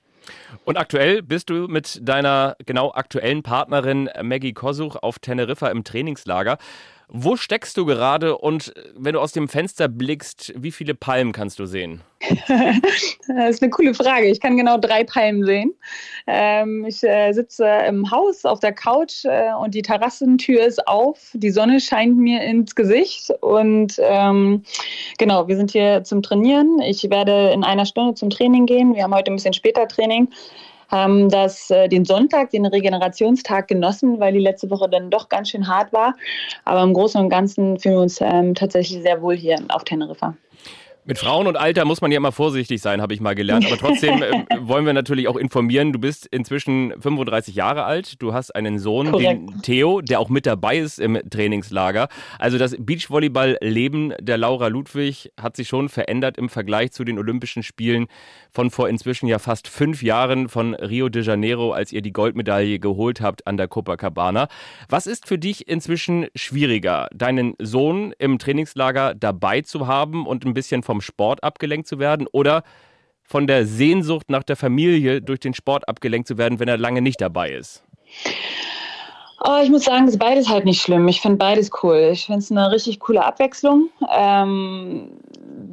Und aktuell bist du mit deiner genau aktuellen Partnerin Maggie Kosuch auf Teneriffa im Trainingslager. Wo steckst du gerade und wenn du aus dem Fenster blickst, wie viele Palmen kannst du sehen? das ist eine coole Frage. Ich kann genau drei Palmen sehen. Ähm, ich äh, sitze im Haus auf der Couch äh, und die Terrassentür ist auf. Die Sonne scheint mir ins Gesicht und ähm, genau, wir sind hier zum Trainieren. Ich werde in einer Stunde zum Training gehen. Wir haben heute ein bisschen später Training haben das, äh, den Sonntag, den Regenerationstag genossen, weil die letzte Woche dann doch ganz schön hart war. Aber im Großen und Ganzen fühlen wir uns ähm, tatsächlich sehr wohl hier auf Teneriffa. Mit Frauen und Alter muss man ja immer vorsichtig sein, habe ich mal gelernt. Aber trotzdem äh, wollen wir natürlich auch informieren. Du bist inzwischen 35 Jahre alt. Du hast einen Sohn, Korrekt. den Theo, der auch mit dabei ist im Trainingslager. Also das Beachvolleyball-Leben der Laura Ludwig hat sich schon verändert im Vergleich zu den Olympischen Spielen von vor inzwischen ja fast fünf Jahren von Rio de Janeiro, als ihr die Goldmedaille geholt habt an der Copacabana. Was ist für dich inzwischen schwieriger, deinen Sohn im Trainingslager dabei zu haben und ein bisschen vom Sport abgelenkt zu werden oder von der Sehnsucht nach der Familie durch den Sport abgelenkt zu werden, wenn er lange nicht dabei ist? Oh, ich muss sagen, ist beides halt nicht schlimm. Ich finde beides cool. Ich finde es eine richtig coole Abwechslung. Ähm,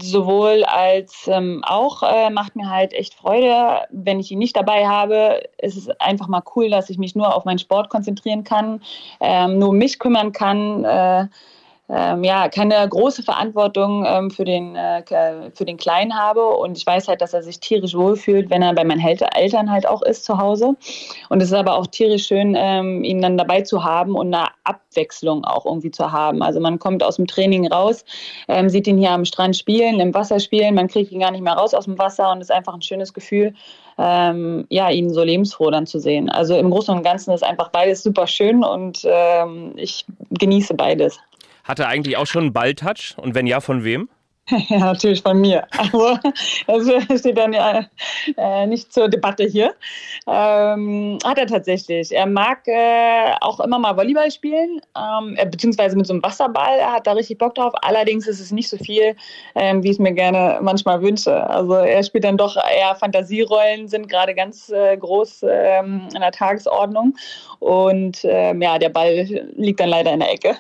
sowohl als ähm, auch äh, macht mir halt echt Freude, wenn ich ihn nicht dabei habe. Es ist einfach mal cool, dass ich mich nur auf meinen Sport konzentrieren kann, ähm, nur mich kümmern kann. Äh, ähm, ja, keine große Verantwortung ähm, für, den, äh, für den Kleinen habe. Und ich weiß halt, dass er sich tierisch wohlfühlt, wenn er bei meinen Eltern halt auch ist zu Hause. Und es ist aber auch tierisch schön, ähm, ihn dann dabei zu haben und eine Abwechslung auch irgendwie zu haben. Also man kommt aus dem Training raus, ähm, sieht ihn hier am Strand spielen, im Wasser spielen, man kriegt ihn gar nicht mehr raus aus dem Wasser und es ist einfach ein schönes Gefühl, ähm, ja, ihn so lebensfroh dann zu sehen. Also im Großen und Ganzen ist einfach beides super schön und ähm, ich genieße beides. Hat er eigentlich auch schon einen Balltouch? Und wenn ja, von wem? Ja, natürlich von mir. Aber das steht dann ja äh, nicht zur Debatte hier. Ähm, hat er tatsächlich. Er mag äh, auch immer mal Volleyball spielen, ähm, beziehungsweise mit so einem Wasserball. Er hat da richtig Bock drauf. Allerdings ist es nicht so viel, ähm, wie ich es mir gerne manchmal wünsche. Also er spielt dann doch eher Fantasierollen, sind gerade ganz äh, groß ähm, in der Tagesordnung. Und ähm, ja, der Ball liegt dann leider in der Ecke.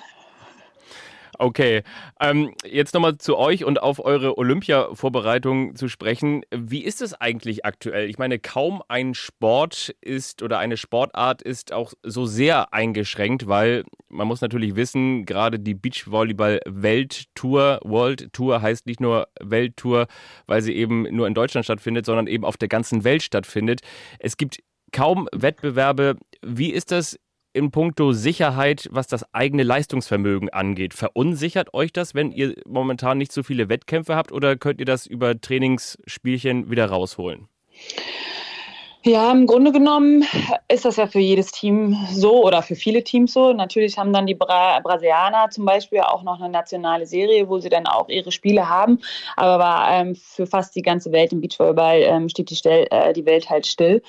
Okay, ähm, jetzt nochmal zu euch und auf eure Olympia-Vorbereitung zu sprechen. Wie ist es eigentlich aktuell? Ich meine, kaum ein Sport ist oder eine Sportart ist auch so sehr eingeschränkt, weil man muss natürlich wissen, gerade die Beachvolleyball-Welttour, World Tour heißt nicht nur Welttour, weil sie eben nur in Deutschland stattfindet, sondern eben auf der ganzen Welt stattfindet. Es gibt kaum Wettbewerbe. Wie ist das in puncto Sicherheit, was das eigene Leistungsvermögen angeht. Verunsichert euch das, wenn ihr momentan nicht so viele Wettkämpfe habt oder könnt ihr das über Trainingsspielchen wieder rausholen? Ja, im Grunde genommen ist das ja für jedes Team so oder für viele Teams so. Natürlich haben dann die Bra Brasilianer zum Beispiel auch noch eine nationale Serie, wo sie dann auch ihre Spiele haben. Aber ähm, für fast die ganze Welt im Beachvolleyball ähm, steht die, Stel äh, die Welt halt still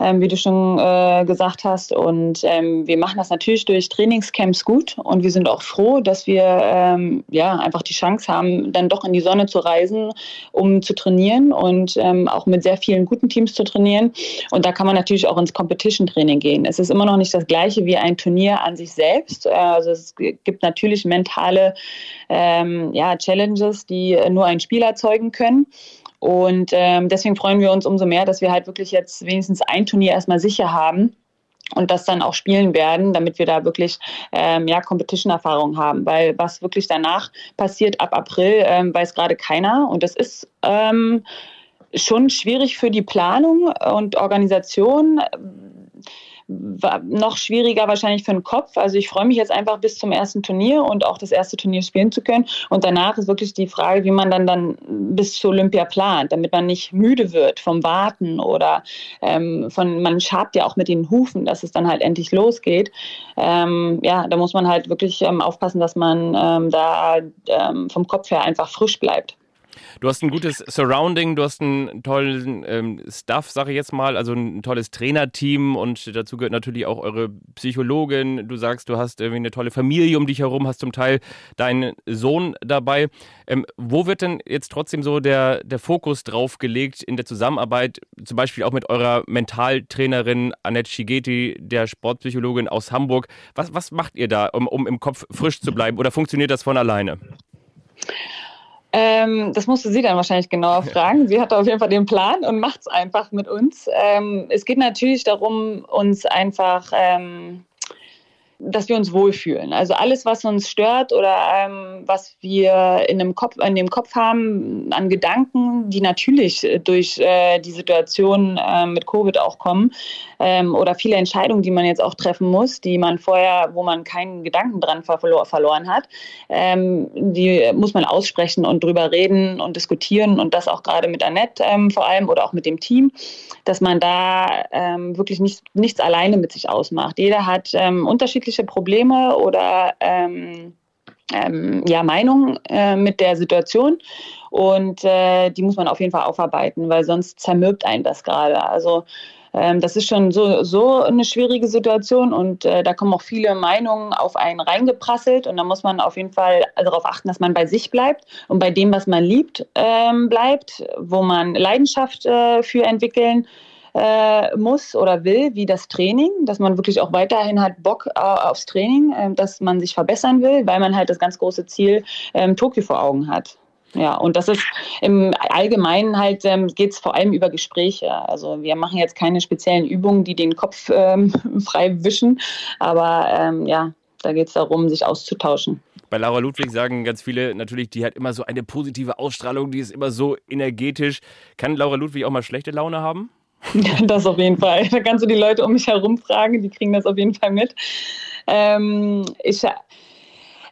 ähm, wie du schon äh, gesagt hast. Und ähm, wir machen das natürlich durch Trainingscamps gut und wir sind auch froh, dass wir ähm, ja einfach die Chance haben, dann doch in die Sonne zu reisen, um zu trainieren und ähm, auch mit sehr vielen guten Teams zu trainieren. Und da kann man natürlich auch ins Competition-Training gehen. Es ist immer noch nicht das gleiche wie ein Turnier an sich selbst. Äh, also es gibt natürlich mentale ähm, ja, Challenges, die nur ein Spiel erzeugen können. Und ähm, deswegen freuen wir uns umso mehr, dass wir halt wirklich jetzt wenigstens ein Turnier erstmal sicher haben und das dann auch spielen werden, damit wir da wirklich ähm, ja, Competition-Erfahrung haben. Weil was wirklich danach passiert ab April, ähm, weiß gerade keiner. Und das ist ähm, schon schwierig für die Planung und Organisation noch schwieriger wahrscheinlich für den Kopf. Also ich freue mich jetzt einfach bis zum ersten Turnier und auch das erste Turnier spielen zu können. Und danach ist wirklich die Frage, wie man dann, dann bis zu Olympia plant, damit man nicht müde wird vom Warten oder ähm, von, man schabt ja auch mit den Hufen, dass es dann halt endlich losgeht. Ähm, ja, da muss man halt wirklich ähm, aufpassen, dass man ähm, da ähm, vom Kopf her einfach frisch bleibt. Du hast ein gutes Surrounding, du hast einen tollen ähm, Staff, sage ich jetzt mal, also ein tolles Trainerteam und dazu gehört natürlich auch eure Psychologin. Du sagst, du hast irgendwie eine tolle Familie um dich herum, hast zum Teil deinen Sohn dabei. Ähm, wo wird denn jetzt trotzdem so der, der Fokus drauf gelegt in der Zusammenarbeit, zum Beispiel auch mit eurer Mentaltrainerin Annette Schigeti, der Sportpsychologin aus Hamburg? Was, was macht ihr da, um, um im Kopf frisch zu bleiben oder funktioniert das von alleine? Ähm, das musste sie dann wahrscheinlich genauer fragen. Sie hat auf jeden Fall den Plan und macht es einfach mit uns. Ähm, es geht natürlich darum, uns einfach ähm, dass wir uns wohlfühlen. Also alles, was uns stört oder ähm, was wir in dem, Kopf, in dem Kopf haben an Gedanken, die natürlich durch äh, die Situation äh, mit Covid auch kommen ähm, oder viele Entscheidungen, die man jetzt auch treffen muss, die man vorher, wo man keinen Gedanken dran verlor verloren hat, ähm, die muss man aussprechen und drüber reden und diskutieren und das auch gerade mit Annette ähm, vor allem oder auch mit dem Team, dass man da ähm, wirklich nicht, nichts alleine mit sich ausmacht. Jeder hat ähm, unterschiedliche unterschiedliche Probleme oder ähm, ähm, ja, Meinungen äh, mit der Situation. Und äh, die muss man auf jeden Fall aufarbeiten, weil sonst zermürbt einen das gerade. Also ähm, das ist schon so, so eine schwierige Situation und äh, da kommen auch viele Meinungen auf einen reingeprasselt und da muss man auf jeden Fall darauf achten, dass man bei sich bleibt und bei dem, was man liebt, ähm, bleibt, wo man Leidenschaft äh, für entwickeln äh, muss oder will, wie das Training, dass man wirklich auch weiterhin hat Bock äh, aufs Training, äh, dass man sich verbessern will, weil man halt das ganz große Ziel ähm, Tokio vor Augen hat. Ja, und das ist im Allgemeinen halt, ähm, geht es vor allem über Gespräche. Also wir machen jetzt keine speziellen Übungen, die den Kopf ähm, frei wischen, aber ähm, ja, da geht es darum, sich auszutauschen. Bei Laura Ludwig sagen ganz viele natürlich, die hat immer so eine positive Ausstrahlung, die ist immer so energetisch. Kann Laura Ludwig auch mal schlechte Laune haben? Das auf jeden Fall. Da kannst du die Leute um mich herum fragen, die kriegen das auf jeden Fall mit. Ähm, ich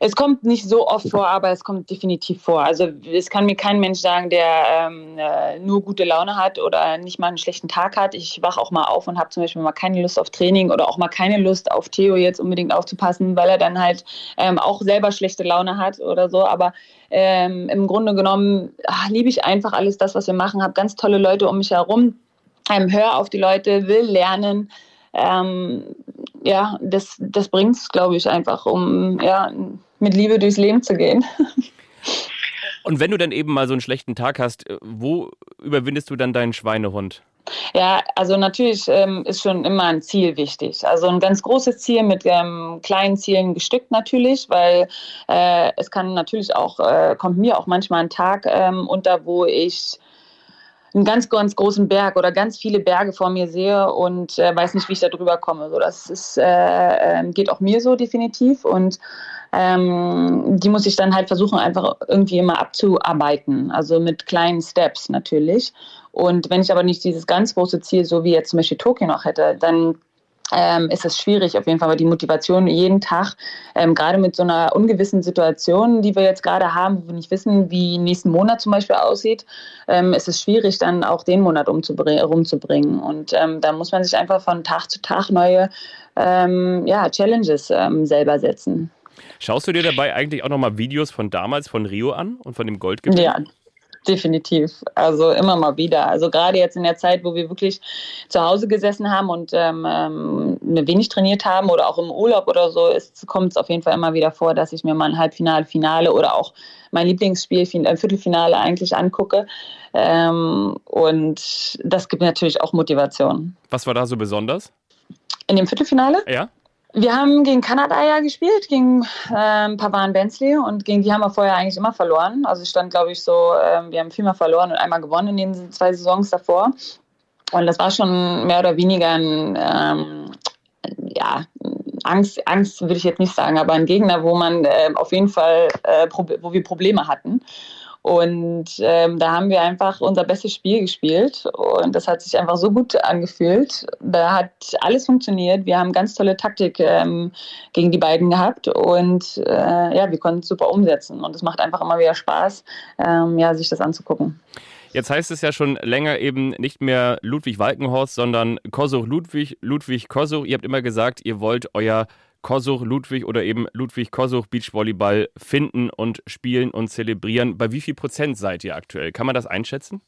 es kommt nicht so oft vor, aber es kommt definitiv vor. Also es kann mir kein Mensch sagen, der ähm, äh, nur gute Laune hat oder nicht mal einen schlechten Tag hat. Ich wache auch mal auf und habe zum Beispiel mal keine Lust auf Training oder auch mal keine Lust auf Theo jetzt unbedingt aufzupassen, weil er dann halt ähm, auch selber schlechte Laune hat oder so. Aber ähm, im Grunde genommen ach, liebe ich einfach alles das, was wir machen. Habe ganz tolle Leute um mich herum. Ähm, hör auf die Leute, will lernen. Ähm, ja, das, das bringt es, glaube ich, einfach, um ja, mit Liebe durchs Leben zu gehen. Und wenn du dann eben mal so einen schlechten Tag hast, äh, wo überwindest du dann deinen Schweinehund? Ja, also natürlich ähm, ist schon immer ein Ziel wichtig. Also ein ganz großes Ziel mit ähm, kleinen Zielen gestückt natürlich, weil äh, es kann natürlich auch, äh, kommt mir auch manchmal ein Tag ähm, unter, wo ich einen ganz, ganz großen Berg oder ganz viele Berge vor mir sehe und äh, weiß nicht, wie ich da drüber komme. So, das ist, äh, ähm, geht auch mir so definitiv und ähm, die muss ich dann halt versuchen, einfach irgendwie immer abzuarbeiten. Also mit kleinen Steps natürlich. Und wenn ich aber nicht dieses ganz große Ziel, so wie jetzt zum Beispiel Tokio noch hätte, dann ähm, ist es schwierig, auf jeden Fall, weil die Motivation jeden Tag, ähm, gerade mit so einer ungewissen Situation, die wir jetzt gerade haben, wo wir nicht wissen, wie nächsten Monat zum Beispiel aussieht, ähm, ist es schwierig, dann auch den Monat rumzubringen. Und ähm, da muss man sich einfach von Tag zu Tag neue ähm, ja, Challenges ähm, selber setzen. Schaust du dir dabei eigentlich auch nochmal Videos von damals, von Rio an und von dem Goldgewinn? Ja, definitiv. Also immer mal wieder. Also gerade jetzt in der Zeit, wo wir wirklich zu Hause gesessen haben und ähm, ähm wenig trainiert haben oder auch im Urlaub oder so, kommt es auf jeden Fall immer wieder vor, dass ich mir mal ein Halbfinale, Finale oder auch mein Lieblingsspiel, ein Viertelfinale eigentlich angucke. Ähm, und das gibt natürlich auch Motivation. Was war da so besonders? In dem Viertelfinale? Ja. Wir haben gegen Kanada ja gespielt, gegen ähm, Pavan Bensley und gegen die haben wir vorher eigentlich immer verloren. Also ich stand, glaube ich, so, ähm, wir haben viermal verloren und einmal gewonnen in den zwei Saisons davor. Und das war schon mehr oder weniger ein, ähm, ja, Angst, Angst würde ich jetzt nicht sagen, aber ein Gegner, wo man äh, auf jeden Fall, äh, wo wir Probleme hatten. Und ähm, da haben wir einfach unser bestes Spiel gespielt und das hat sich einfach so gut angefühlt. Da hat alles funktioniert. Wir haben ganz tolle Taktik ähm, gegen die beiden gehabt und äh, ja, wir konnten es super umsetzen. Und es macht einfach immer wieder Spaß, ähm, ja, sich das anzugucken. Jetzt heißt es ja schon länger eben nicht mehr Ludwig Walkenhorst, sondern Kosuch Ludwig, Ludwig Kosuch. Ihr habt immer gesagt, ihr wollt euer Kosuch Ludwig oder eben Ludwig Kosuch Beachvolleyball finden und spielen und zelebrieren. Bei wie viel Prozent seid ihr aktuell? Kann man das einschätzen?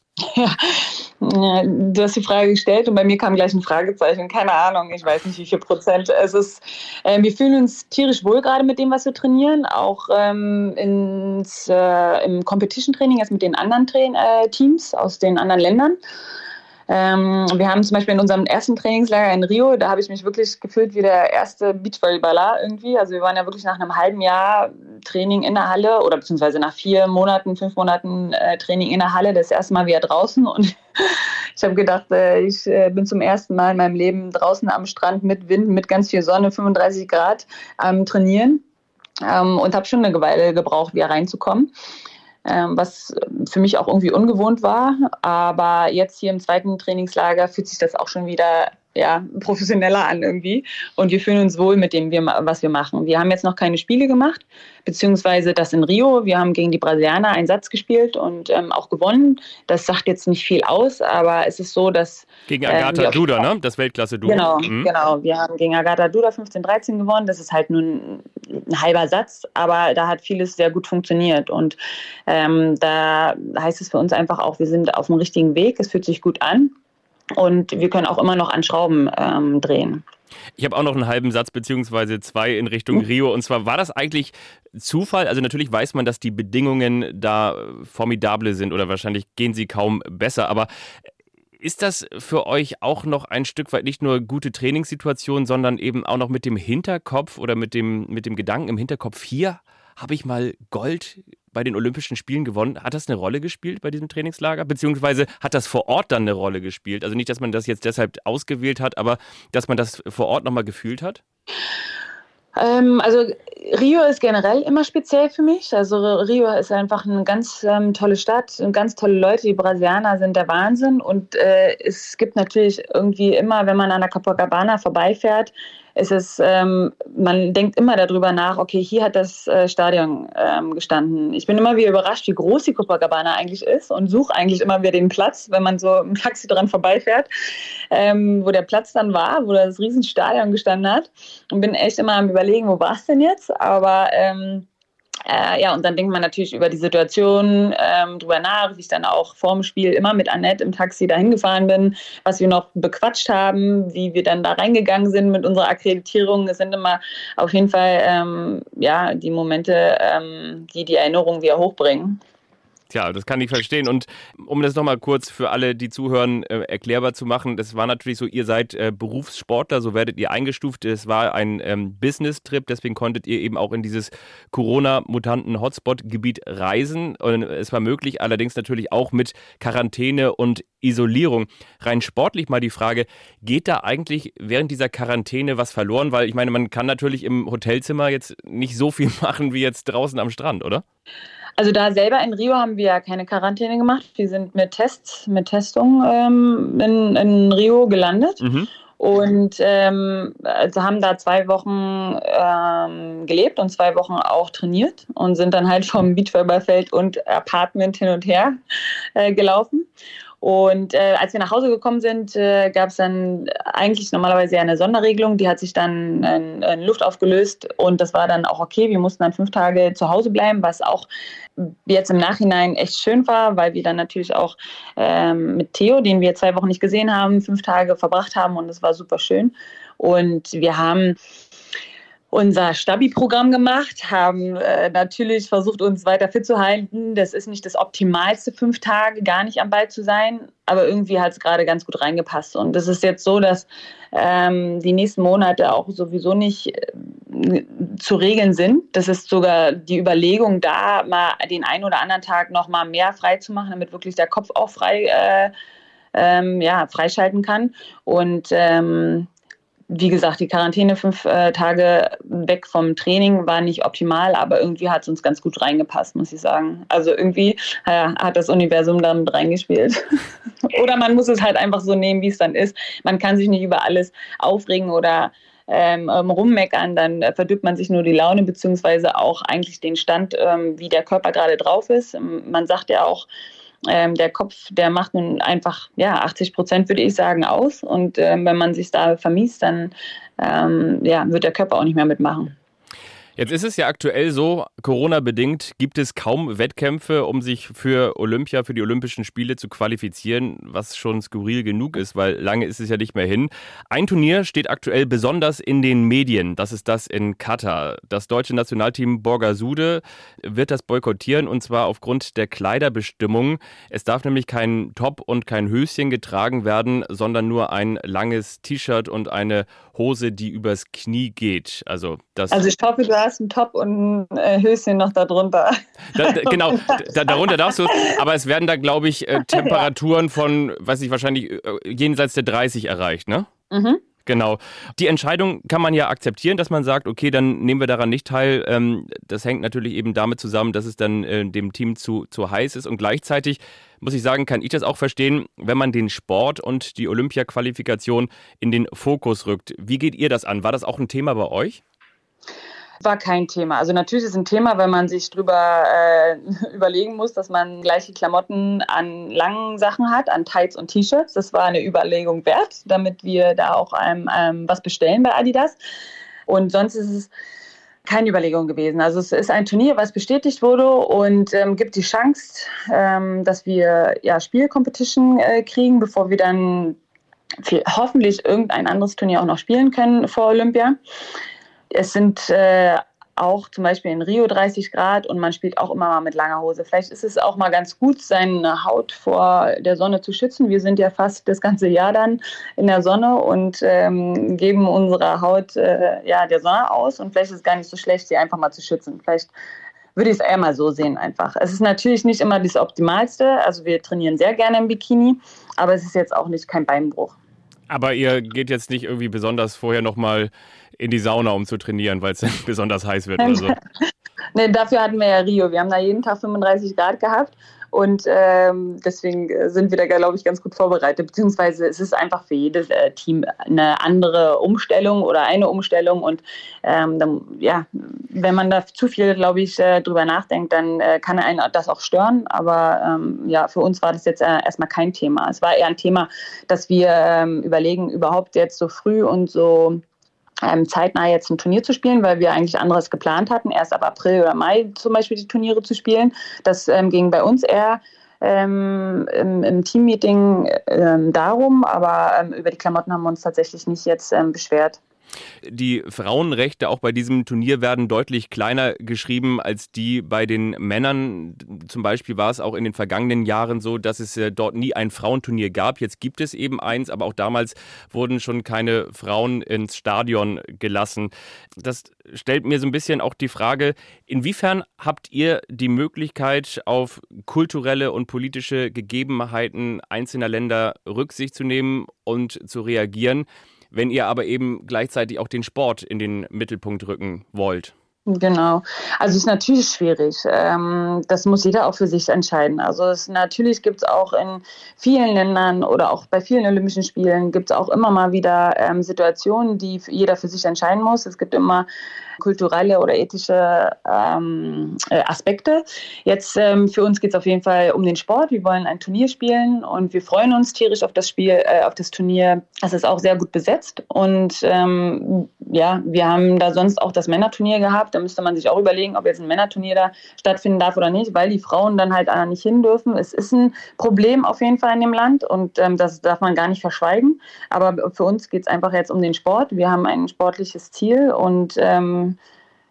Ja, du hast die Frage gestellt und bei mir kam gleich ein Fragezeichen. Keine Ahnung, ich weiß nicht, wie viel Prozent. Es ist, äh, wir fühlen uns tierisch wohl gerade mit dem, was wir trainieren, auch ähm, ins, äh, im Competition-Training, jetzt mit den anderen Tra äh, Teams aus den anderen Ländern. Ähm, wir haben zum Beispiel in unserem ersten Trainingslager in Rio, da habe ich mich wirklich gefühlt wie der erste Beachvolleyballer irgendwie. Also wir waren ja wirklich nach einem halben Jahr Training in der Halle oder beziehungsweise nach vier Monaten, fünf Monaten äh, Training in der Halle das erste Mal wieder draußen und ich habe gedacht, äh, ich äh, bin zum ersten Mal in meinem Leben draußen am Strand mit Wind, mit ganz viel Sonne, 35 Grad am Trainieren ähm, und habe schon eine Weile gebraucht, wieder reinzukommen ähm, was für mich auch irgendwie ungewohnt war. Aber jetzt hier im zweiten Trainingslager fühlt sich das auch schon wieder ja, professioneller an irgendwie. Und wir fühlen uns wohl mit dem, was wir machen. Wir haben jetzt noch keine Spiele gemacht, beziehungsweise das in Rio. Wir haben gegen die Brasilianer einen Satz gespielt und ähm, auch gewonnen. Das sagt jetzt nicht viel aus, aber es ist so, dass. Gegen Agatha ähm, Duda, ne? Das Weltklasse-Duo. Genau, mhm. genau. Wir haben gegen Agatha Duda 15-13 gewonnen. Das ist halt nur ein, ein, halber Satz, aber da hat vieles sehr gut funktioniert. Und ähm, da heißt es für uns einfach auch, wir sind auf dem richtigen Weg. Es fühlt sich gut an. Und wir können auch immer noch an Schrauben ähm, drehen. Ich habe auch noch einen halben Satz beziehungsweise zwei in Richtung hm. Rio. Und zwar war das eigentlich Zufall? Also natürlich weiß man, dass die Bedingungen da formidable sind oder wahrscheinlich gehen sie kaum besser. Aber Ist das für euch auch noch ein Stück weit nicht nur gute Trainingssituation, sondern eben auch noch mit dem Hinterkopf oder mit dem, mit dem Gedanken im Hinterkopf, hier habe ich mal Gold bei den Olympischen Spielen gewonnen. Hat das eine Rolle gespielt bei diesem Trainingslager? Beziehungsweise hat das vor Ort dann eine Rolle gespielt? Also nicht, dass man das jetzt deshalb ausgewählt hat, aber dass man das vor Ort nochmal gefühlt hat? Ähm, also Rio ist generell immer speziell für mich. Also Rio ist einfach eine ganz ähm, tolle Stadt und ganz tolle Leute. Die Brasilianer sind der Wahnsinn. Und äh, es gibt natürlich irgendwie immer, wenn man an der Copacabana vorbeifährt, ist ähm, man denkt immer darüber nach, okay, hier hat das äh, Stadion ähm, gestanden. Ich bin immer wieder überrascht, wie groß die Copacabana eigentlich ist und suche eigentlich immer wieder den Platz, wenn man so im Taxi dran vorbeifährt, ähm, wo der Platz dann war, wo das Riesenstadion gestanden hat. Und bin echt immer am überlegen, wo war es denn jetzt? Aber ähm, äh, ja, und dann denkt man natürlich über die Situation ähm, drüber nach, wie ich dann auch vorm Spiel immer mit Annette im Taxi dahin gefahren bin, was wir noch bequatscht haben, wie wir dann da reingegangen sind mit unserer Akkreditierung. Es sind immer auf jeden Fall ähm, ja, die Momente, ähm, die die Erinnerung wieder hochbringen. Tja, das kann ich verstehen. Und um das nochmal kurz für alle, die zuhören, äh, erklärbar zu machen, das war natürlich so, ihr seid äh, Berufssportler, so werdet ihr eingestuft. Es war ein ähm, Business-Trip, deswegen konntet ihr eben auch in dieses Corona-Mutanten-Hotspot-Gebiet reisen. Und es war möglich, allerdings natürlich auch mit Quarantäne und Isolierung. Rein sportlich mal die Frage, geht da eigentlich während dieser Quarantäne was verloren? Weil ich meine, man kann natürlich im Hotelzimmer jetzt nicht so viel machen wie jetzt draußen am Strand, oder? Also da selber in Rio haben wir ja keine Quarantäne gemacht. Wir sind mit Tests, mit Testung ähm, in, in, Rio gelandet. Mhm. Und ähm, also haben da zwei Wochen ähm, gelebt und zwei Wochen auch trainiert und sind dann halt vom Beachvolleyballfeld und Apartment hin und her äh, gelaufen. Und äh, als wir nach Hause gekommen sind, äh, gab es dann eigentlich normalerweise eine Sonderregelung. Die hat sich dann in, in, Luft aufgelöst und das war dann auch okay. Wir mussten dann fünf Tage zu Hause bleiben, was auch jetzt im Nachhinein echt schön war, weil wir dann natürlich auch ähm, mit Theo, den wir zwei Wochen nicht gesehen haben, fünf Tage verbracht haben und es war super schön. Und wir haben unser Stabi-Programm gemacht, haben äh, natürlich versucht, uns weiter fit zu halten. Das ist nicht das optimalste, fünf Tage gar nicht am Ball zu sein, aber irgendwie hat es gerade ganz gut reingepasst. Und es ist jetzt so, dass ähm, die nächsten Monate auch sowieso nicht äh, zu regeln sind. Das ist sogar die Überlegung, da mal den einen oder anderen Tag noch mal mehr frei zu machen, damit wirklich der Kopf auch frei äh, ähm, ja, freischalten kann. Und ähm, wie gesagt, die Quarantäne fünf äh, Tage weg vom Training war nicht optimal, aber irgendwie hat es uns ganz gut reingepasst, muss ich sagen. Also irgendwie äh, hat das Universum damit reingespielt. oder man muss es halt einfach so nehmen, wie es dann ist. Man kann sich nicht über alles aufregen oder ähm, ähm rummeckern, dann äh, verdirbt man sich nur die Laune, beziehungsweise auch eigentlich den Stand, ähm, wie der Körper gerade drauf ist. Man sagt ja auch, ähm, der Kopf, der macht nun einfach ja 80 Prozent, würde ich sagen, aus. Und ähm, wenn man sich da vermisst, dann ähm, ja, wird der Körper auch nicht mehr mitmachen. Jetzt ist es ja aktuell so, Corona-bedingt gibt es kaum Wettkämpfe, um sich für Olympia, für die Olympischen Spiele zu qualifizieren, was schon skurril genug ist, weil lange ist es ja nicht mehr hin. Ein Turnier steht aktuell besonders in den Medien, das ist das in Katar. Das deutsche Nationalteam Borgasude wird das boykottieren und zwar aufgrund der Kleiderbestimmung. Es darf nämlich kein Top und kein Höschen getragen werden, sondern nur ein langes T-Shirt und eine Hose, die übers Knie geht. Also, das also ich hoffe, du hast einen Top und ein äh, Höschen noch darunter. Da, genau, da, darunter darfst du, aber es werden da, glaube ich, äh, Temperaturen von, weiß ich, wahrscheinlich äh, jenseits der 30 erreicht, ne? Mhm. Genau. Die Entscheidung kann man ja akzeptieren, dass man sagt, okay, dann nehmen wir daran nicht teil. Ähm, das hängt natürlich eben damit zusammen, dass es dann dem Team zu, zu heiß ist. Und gleichzeitig muss ich sagen, kann ich das auch verstehen, wenn man den Sport und die Olympia-Qualifikation in den Fokus rückt. Wie geht ihr das an? War das auch ein Thema bei euch? War kein Thema. Also natürlich ist es ein Thema, wenn man sich drüber äh, überlegen muss, dass man gleiche Klamotten an langen Sachen hat, an Tights und T-Shirts. Das war eine Überlegung wert, damit wir da auch ähm, ähm, was bestellen bei Adidas. Und sonst ist es keine Überlegung gewesen. Also es ist ein Turnier, was bestätigt wurde und ähm, gibt die Chance, ähm, dass wir ja Spielcompetition äh, kriegen, bevor wir dann hoffentlich irgendein anderes Turnier auch noch spielen können vor Olympia. Es sind äh, auch zum Beispiel in Rio 30 Grad und man spielt auch immer mal mit langer Hose. Vielleicht ist es auch mal ganz gut, seine Haut vor der Sonne zu schützen. Wir sind ja fast das ganze Jahr dann in der Sonne und ähm, geben unsere Haut äh, ja, der Sonne aus und vielleicht ist es gar nicht so schlecht, sie einfach mal zu schützen. Vielleicht würde ich es eher mal so sehen einfach. Es ist natürlich nicht immer das Optimalste. Also wir trainieren sehr gerne im Bikini, aber es ist jetzt auch nicht kein Beinbruch. Aber ihr geht jetzt nicht irgendwie besonders vorher nochmal in die Sauna, um zu trainieren, weil es besonders heiß wird oder so. nee, dafür hatten wir ja Rio. Wir haben da jeden Tag 35 Grad gehabt und ähm, deswegen sind wir da, glaube ich, ganz gut vorbereitet. Beziehungsweise es ist einfach für jedes äh, Team eine andere Umstellung oder eine Umstellung. Und ähm, dann, ja, wenn man da zu viel, glaube ich, äh, drüber nachdenkt, dann äh, kann einen das auch stören. Aber ähm, ja, für uns war das jetzt äh, erstmal kein Thema. Es war eher ein Thema, dass wir ähm, überlegen, überhaupt jetzt so früh und so ähm, zeitnah jetzt ein Turnier zu spielen, weil wir eigentlich anderes geplant hatten, erst ab April oder Mai zum Beispiel die Turniere zu spielen. Das ähm, ging bei uns eher ähm, im, im Teammeeting ähm, darum, aber ähm, über die Klamotten haben wir uns tatsächlich nicht jetzt ähm, beschwert. Die Frauenrechte auch bei diesem Turnier werden deutlich kleiner geschrieben als die bei den Männern. Zum Beispiel war es auch in den vergangenen Jahren so, dass es dort nie ein Frauenturnier gab. Jetzt gibt es eben eins, aber auch damals wurden schon keine Frauen ins Stadion gelassen. Das stellt mir so ein bisschen auch die Frage, inwiefern habt ihr die Möglichkeit, auf kulturelle und politische Gegebenheiten einzelner Länder Rücksicht zu nehmen und zu reagieren? Wenn ihr aber eben gleichzeitig auch den Sport in den Mittelpunkt rücken wollt. Genau. Also es ist natürlich schwierig. Ähm, das muss jeder auch für sich entscheiden. Also es, natürlich gibt es auch in vielen Ländern oder auch bei vielen Olympischen Spielen gibt es auch immer mal wieder ähm, Situationen, die jeder für sich entscheiden muss. Es gibt immer kulturelle oder ethische ähm, äh, Aspekte. Jetzt ähm, für uns geht es auf jeden Fall um den Sport. Wir wollen ein Turnier spielen und wir freuen uns tierisch auf das Spiel, äh, auf das Turnier. Es ist auch sehr gut besetzt und ähm, ja, wir haben da sonst auch das Männerturnier gehabt. Da müsste man sich auch überlegen, ob jetzt ein Männerturnier da stattfinden darf oder nicht, weil die Frauen dann halt nicht hin dürfen. Es ist ein Problem auf jeden Fall in dem Land und ähm, das darf man gar nicht verschweigen. Aber für uns geht es einfach jetzt um den Sport. Wir haben ein sportliches Ziel und ähm, ähm,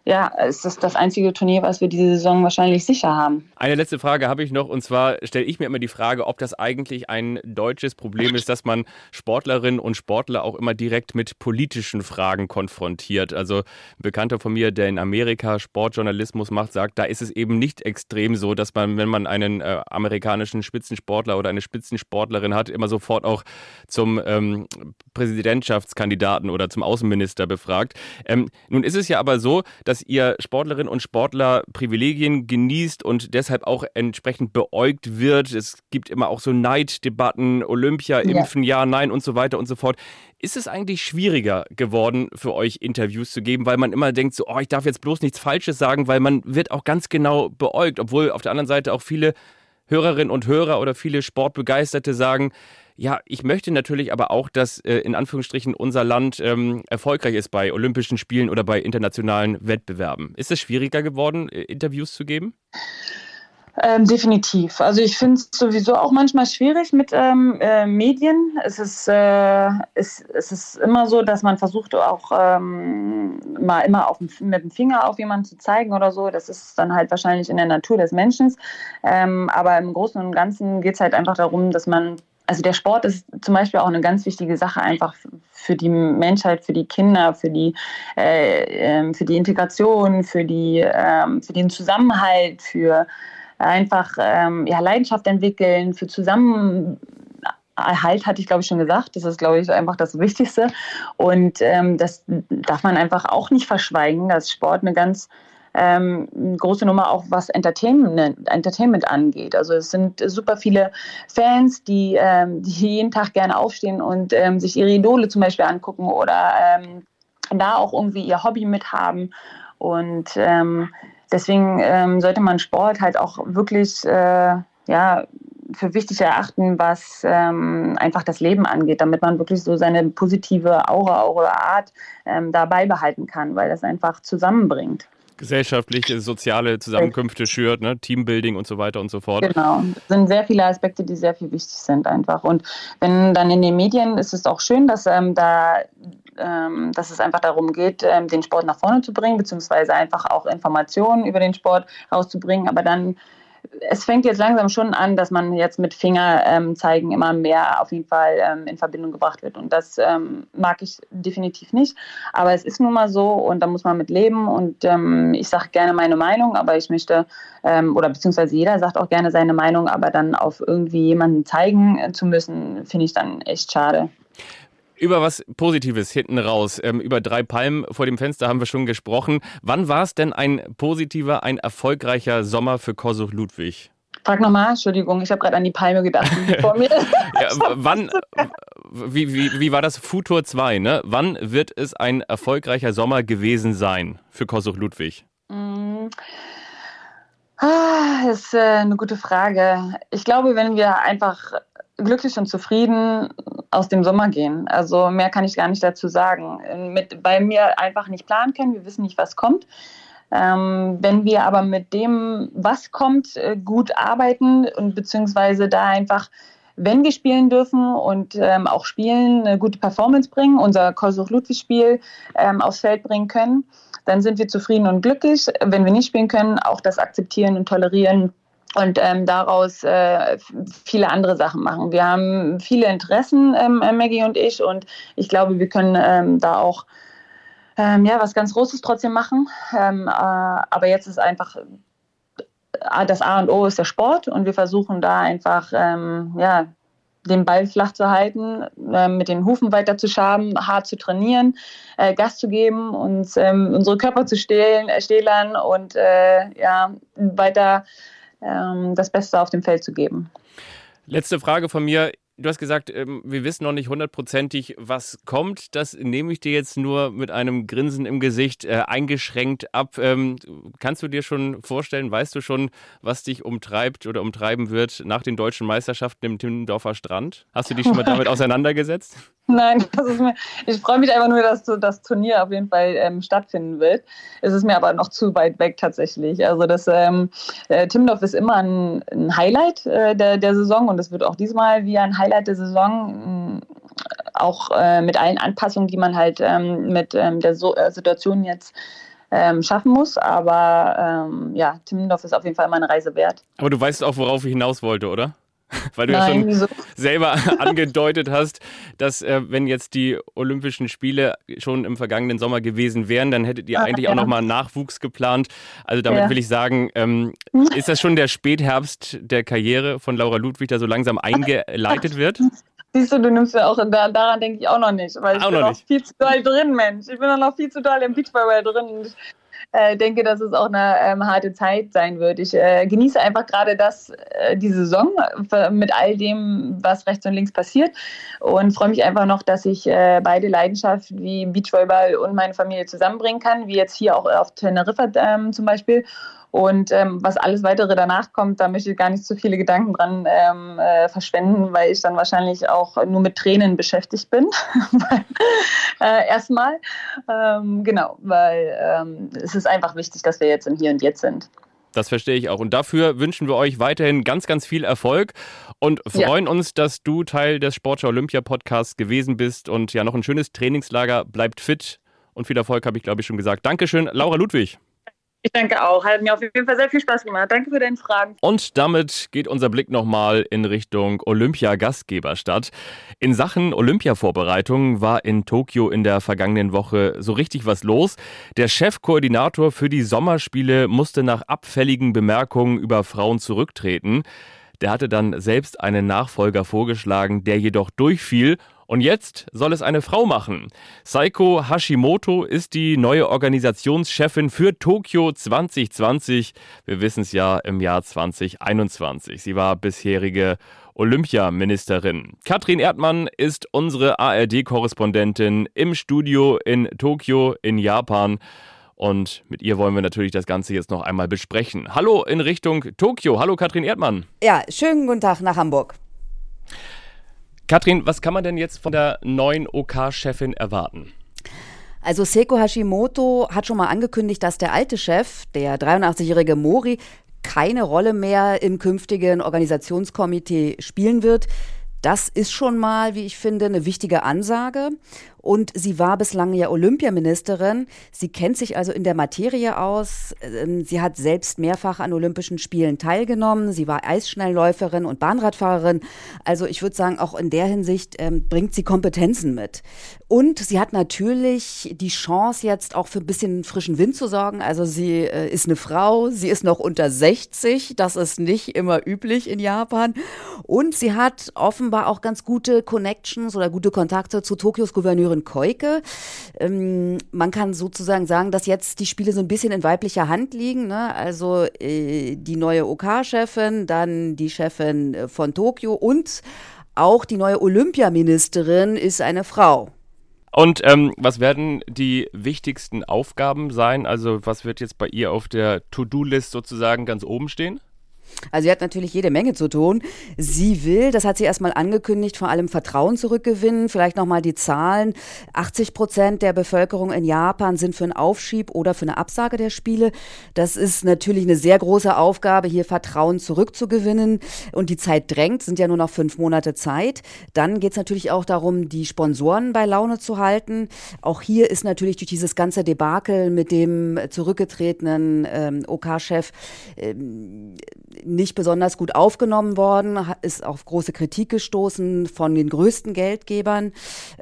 ja, es ist das einzige Turnier, was wir diese Saison wahrscheinlich sicher haben. Eine letzte Frage habe ich noch und zwar stelle ich mir immer die Frage, ob das eigentlich ein deutsches Problem ist, dass man Sportlerinnen und Sportler auch immer direkt mit politischen Fragen konfrontiert. Also ein Bekannter von mir, der in Amerika Sportjournalismus macht, sagt, da ist es eben nicht extrem so, dass man, wenn man einen äh, amerikanischen Spitzensportler oder eine Spitzensportlerin hat, immer sofort auch zum ähm, Präsidentschaftskandidaten oder zum Außenminister befragt. Ähm, nun ist es ja aber so, dass dass ihr Sportlerinnen und Sportler Privilegien genießt und deshalb auch entsprechend beäugt wird. Es gibt immer auch so Neiddebatten, Olympia, Impfen, ja. ja, nein und so weiter und so fort. Ist es eigentlich schwieriger geworden, für euch Interviews zu geben, weil man immer denkt, so, oh, ich darf jetzt bloß nichts Falsches sagen, weil man wird auch ganz genau beäugt, obwohl auf der anderen Seite auch viele Hörerinnen und Hörer oder viele Sportbegeisterte sagen, ja, ich möchte natürlich aber auch, dass äh, in Anführungsstrichen unser Land ähm, erfolgreich ist bei Olympischen Spielen oder bei internationalen Wettbewerben. Ist es schwieriger geworden, äh, Interviews zu geben? Ähm, definitiv. Also ich finde es sowieso auch manchmal schwierig mit ähm, äh, Medien. Es ist, äh, es, es ist immer so, dass man versucht auch ähm, mal immer auf, mit dem Finger auf jemanden zu zeigen oder so. Das ist dann halt wahrscheinlich in der Natur des Menschen. Ähm, aber im Großen und Ganzen geht es halt einfach darum, dass man also der Sport ist zum Beispiel auch eine ganz wichtige Sache einfach für die Menschheit, für die Kinder, für die, äh, ähm, für die Integration, für, die, äh, für den Zusammenhalt, für einfach ähm, ja, Leidenschaft entwickeln, für Zusammenhalt hatte ich, glaube ich, schon gesagt. Das ist, glaube ich, einfach das Wichtigste. Und ähm, das darf man einfach auch nicht verschweigen, dass Sport eine ganz ähm, große Nummer auch was Entertainment, Entertainment angeht. Also es sind super viele Fans, die, ähm, die jeden Tag gerne aufstehen und ähm, sich ihre Idole zum Beispiel angucken oder ähm, da auch irgendwie ihr Hobby mithaben. Und ähm, deswegen ähm, sollte man Sport halt auch wirklich äh, ja, für wichtig erachten, was ähm, einfach das Leben angeht, damit man wirklich so seine positive Aura oder Art ähm, da beibehalten kann, weil das einfach zusammenbringt gesellschaftliche, soziale Zusammenkünfte schürt, ne? Teambuilding und so weiter und so fort. Genau, das sind sehr viele Aspekte, die sehr viel wichtig sind einfach. Und wenn dann in den Medien ist es auch schön, dass ähm, da ähm, dass es einfach darum geht, ähm, den Sport nach vorne zu bringen, beziehungsweise einfach auch Informationen über den Sport rauszubringen. Aber dann es fängt jetzt langsam schon an, dass man jetzt mit Fingerzeigen ähm, immer mehr auf jeden Fall ähm, in Verbindung gebracht wird. Und das ähm, mag ich definitiv nicht. Aber es ist nun mal so und da muss man mit leben. Und ähm, ich sage gerne meine Meinung, aber ich möchte, ähm, oder beziehungsweise jeder sagt auch gerne seine Meinung, aber dann auf irgendwie jemanden zeigen äh, zu müssen, finde ich dann echt schade. Über was Positives hinten raus. Ähm, über drei Palmen vor dem Fenster haben wir schon gesprochen. Wann war es denn ein positiver, ein erfolgreicher Sommer für Kosuch Ludwig? Frag nochmal, Entschuldigung, ich habe gerade an die Palme gedacht, vor mir. ja, wann, wie, wie, wie war das Futur 2, ne? Wann wird es ein erfolgreicher Sommer gewesen sein für Kosuch Ludwig? Mm. Ah, das ist äh, eine gute Frage. Ich glaube, wenn wir einfach glücklich und zufrieden aus dem Sommer gehen. Also mehr kann ich gar nicht dazu sagen. Mit, bei mir einfach nicht planen können, wir wissen nicht, was kommt. Ähm, wenn wir aber mit dem, was kommt, äh, gut arbeiten und beziehungsweise da einfach, wenn wir spielen dürfen und ähm, auch spielen, eine gute Performance bringen, unser Kosuch-Ludwig-Spiel ähm, aufs Feld bringen können, dann sind wir zufrieden und glücklich. Wenn wir nicht spielen können, auch das akzeptieren und tolerieren und ähm, daraus äh, viele andere Sachen machen. Wir haben viele Interessen, ähm, äh, Maggie und ich, und ich glaube, wir können ähm, da auch ähm, ja, was ganz Großes trotzdem machen. Ähm, äh, aber jetzt ist einfach äh, das A und O ist der Sport und wir versuchen da einfach ähm, ja, den Ball flach zu halten, äh, mit den Hufen weiter zu schaben, hart zu trainieren, äh, Gas zu geben, uns ähm, unsere Körper zu stehlen, äh, stählern und äh, ja, weiter das Beste auf dem Feld zu geben. Letzte Frage von mir. Du hast gesagt, ähm, wir wissen noch nicht hundertprozentig, was kommt. Das nehme ich dir jetzt nur mit einem Grinsen im Gesicht äh, eingeschränkt ab. Ähm, kannst du dir schon vorstellen, weißt du schon, was dich umtreibt oder umtreiben wird nach den deutschen Meisterschaften im Timmendorfer Strand? Hast du dich schon mal damit auseinandergesetzt? Nein, mir, ich freue mich einfach nur, dass das Turnier auf jeden Fall ähm, stattfinden wird. Es ist mir aber noch zu weit weg tatsächlich. Also das ähm, äh, Timmendorf ist immer ein, ein Highlight äh, der, der Saison und es wird auch diesmal wie ein Highlight der Saison, äh, auch mit allen Anpassungen, die man halt ähm, mit ähm, der so äh, Situation jetzt ähm, schaffen muss. Aber ähm, ja, Timmendorf ist auf jeden Fall immer eine Reise wert. Aber du weißt auch, worauf ich hinaus wollte, oder? Weil du Nein, ja schon wieso? selber angedeutet hast, dass äh, wenn jetzt die Olympischen Spiele schon im vergangenen Sommer gewesen wären, dann hättet ihr ah, eigentlich ja. auch nochmal Nachwuchs geplant. Also damit ja. will ich sagen, ähm, ist das schon der Spätherbst der Karriere von Laura Ludwig, der so langsam eingeleitet wird? Siehst du, du nimmst ja auch, da, daran denke ich auch noch nicht, weil ich auch bin noch viel zu doll drin, Mensch. Ich bin noch viel zu doll im Beachvolleyball drin äh, denke, dass es auch eine ähm, harte Zeit sein wird. Ich äh, genieße einfach gerade das, äh, die Saison mit all dem, was rechts und links passiert und freue mich einfach noch, dass ich äh, beide Leidenschaften wie Beachvolleyball und meine Familie zusammenbringen kann, wie jetzt hier auch auf Teneriffa ähm, zum Beispiel und ähm, was alles weitere danach kommt, da möchte ich gar nicht so viele Gedanken dran ähm, äh, verschwenden, weil ich dann wahrscheinlich auch nur mit Tränen beschäftigt bin. äh, erstmal. Ähm, genau, weil ähm, es ist einfach wichtig, dass wir jetzt im Hier und Jetzt sind. Das verstehe ich auch. Und dafür wünschen wir euch weiterhin ganz, ganz viel Erfolg und freuen ja. uns, dass du Teil des Sportschau Olympia Podcasts gewesen bist und ja noch ein schönes Trainingslager. Bleibt fit und viel Erfolg, habe ich glaube ich schon gesagt. Dankeschön, Laura Ludwig. Ich danke auch. Hat mir auf jeden Fall sehr viel Spaß gemacht. Danke für deine Fragen. Und damit geht unser Blick nochmal in Richtung Olympia-Gastgeberstadt. In Sachen Olympia-Vorbereitung war in Tokio in der vergangenen Woche so richtig was los. Der Chefkoordinator für die Sommerspiele musste nach abfälligen Bemerkungen über Frauen zurücktreten. Der hatte dann selbst einen Nachfolger vorgeschlagen, der jedoch durchfiel und jetzt soll es eine Frau machen. Saiko Hashimoto ist die neue Organisationschefin für Tokio 2020. Wir wissen es ja im Jahr 2021. Sie war bisherige Olympiaministerin. Katrin Erdmann ist unsere ARD-Korrespondentin im Studio in Tokio in Japan. Und mit ihr wollen wir natürlich das Ganze jetzt noch einmal besprechen. Hallo in Richtung Tokio. Hallo Katrin Erdmann. Ja, schönen guten Tag nach Hamburg. Katrin, was kann man denn jetzt von der neuen OK-Chefin erwarten? Also Seiko Hashimoto hat schon mal angekündigt, dass der alte Chef, der 83-jährige Mori, keine Rolle mehr im künftigen Organisationskomitee spielen wird. Das ist schon mal, wie ich finde, eine wichtige Ansage. Und sie war bislang ja Olympiaministerin. Sie kennt sich also in der Materie aus. Ähm, sie hat selbst mehrfach an Olympischen Spielen teilgenommen. Sie war Eisschnellläuferin und Bahnradfahrerin. Also ich würde sagen, auch in der Hinsicht ähm, bringt sie Kompetenzen mit. Und sie hat natürlich die Chance, jetzt auch für ein bisschen frischen Wind zu sorgen. Also sie äh, ist eine Frau, sie ist noch unter 60. Das ist nicht immer üblich in Japan. Und sie hat offenbar auch ganz gute Connections oder gute Kontakte zu Tokios Gouverneurin Sören Keuke. Ähm, man kann sozusagen sagen, dass jetzt die Spiele so ein bisschen in weiblicher Hand liegen. Ne? Also äh, die neue OK-Chefin, dann die Chefin äh, von Tokio und auch die neue Olympiaministerin ist eine Frau. Und ähm, was werden die wichtigsten Aufgaben sein? Also was wird jetzt bei ihr auf der To-Do-List sozusagen ganz oben stehen? Also sie hat natürlich jede Menge zu tun. Sie will, das hat sie erstmal angekündigt, vor allem Vertrauen zurückgewinnen. Vielleicht nochmal die Zahlen. 80 Prozent der Bevölkerung in Japan sind für einen Aufschieb oder für eine Absage der Spiele. Das ist natürlich eine sehr große Aufgabe, hier Vertrauen zurückzugewinnen. Und die Zeit drängt, sind ja nur noch fünf Monate Zeit. Dann geht es natürlich auch darum, die Sponsoren bei Laune zu halten. Auch hier ist natürlich durch dieses ganze Debakel mit dem zurückgetretenen ähm, OK-Chef ähm, nicht besonders gut aufgenommen worden, ist auf große Kritik gestoßen von den größten Geldgebern.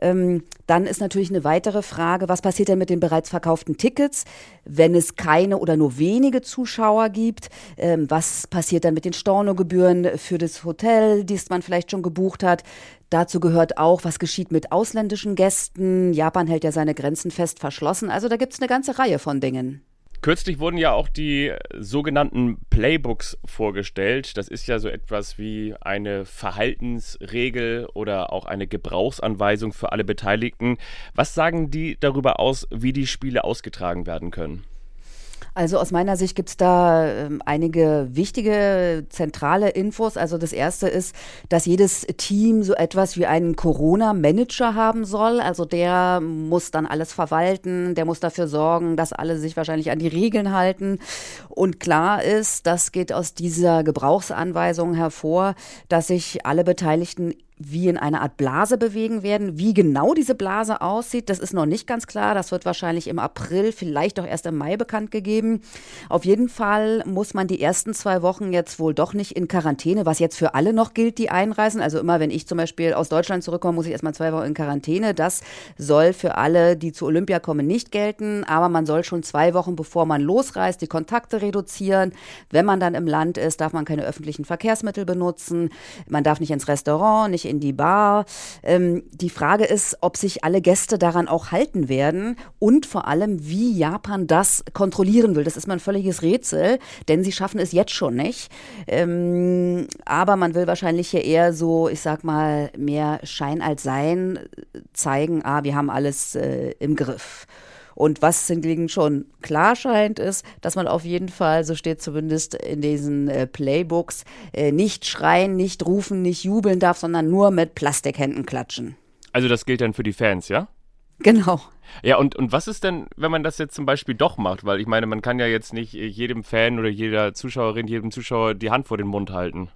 Ähm, dann ist natürlich eine weitere Frage, was passiert denn mit den bereits verkauften Tickets, wenn es keine oder nur wenige Zuschauer gibt? Ähm, was passiert dann mit den Stornogebühren für das Hotel, das man vielleicht schon gebucht hat? Dazu gehört auch, was geschieht mit ausländischen Gästen. Japan hält ja seine Grenzen fest verschlossen. Also da gibt es eine ganze Reihe von Dingen. Kürzlich wurden ja auch die sogenannten Playbooks vorgestellt. Das ist ja so etwas wie eine Verhaltensregel oder auch eine Gebrauchsanweisung für alle Beteiligten. Was sagen die darüber aus, wie die Spiele ausgetragen werden können? Also aus meiner Sicht gibt es da äh, einige wichtige zentrale Infos. Also das erste ist, dass jedes Team so etwas wie einen Corona-Manager haben soll. Also der muss dann alles verwalten, der muss dafür sorgen, dass alle sich wahrscheinlich an die Regeln halten. Und klar ist, das geht aus dieser Gebrauchsanweisung hervor, dass sich alle Beteiligten wie in einer Art Blase bewegen werden. Wie genau diese Blase aussieht, das ist noch nicht ganz klar. Das wird wahrscheinlich im April, vielleicht auch erst im Mai bekannt gegeben. Auf jeden Fall muss man die ersten zwei Wochen jetzt wohl doch nicht in Quarantäne, was jetzt für alle noch gilt, die einreisen. Also immer, wenn ich zum Beispiel aus Deutschland zurückkomme, muss ich erstmal zwei Wochen in Quarantäne. Das soll für alle, die zu Olympia kommen, nicht gelten. Aber man soll schon zwei Wochen, bevor man losreist, die Kontakte reduzieren. Wenn man dann im Land ist, darf man keine öffentlichen Verkehrsmittel benutzen. Man darf nicht ins Restaurant, nicht in die Bar. Ähm, die Frage ist, ob sich alle Gäste daran auch halten werden und vor allem, wie Japan das kontrollieren will. Das ist mal ein völliges Rätsel, denn sie schaffen es jetzt schon nicht. Ähm, aber man will wahrscheinlich hier eher so, ich sag mal, mehr Schein als Sein zeigen, ah, wir haben alles äh, im Griff. Und was hingegen schon klar scheint, ist, dass man auf jeden Fall, so steht zumindest in diesen äh, Playbooks, äh, nicht schreien, nicht rufen, nicht jubeln darf, sondern nur mit Plastikhänden klatschen. Also das gilt dann für die Fans, ja? Genau. Ja, und, und was ist denn, wenn man das jetzt zum Beispiel doch macht? Weil ich meine, man kann ja jetzt nicht jedem Fan oder jeder Zuschauerin, jedem Zuschauer die Hand vor den Mund halten.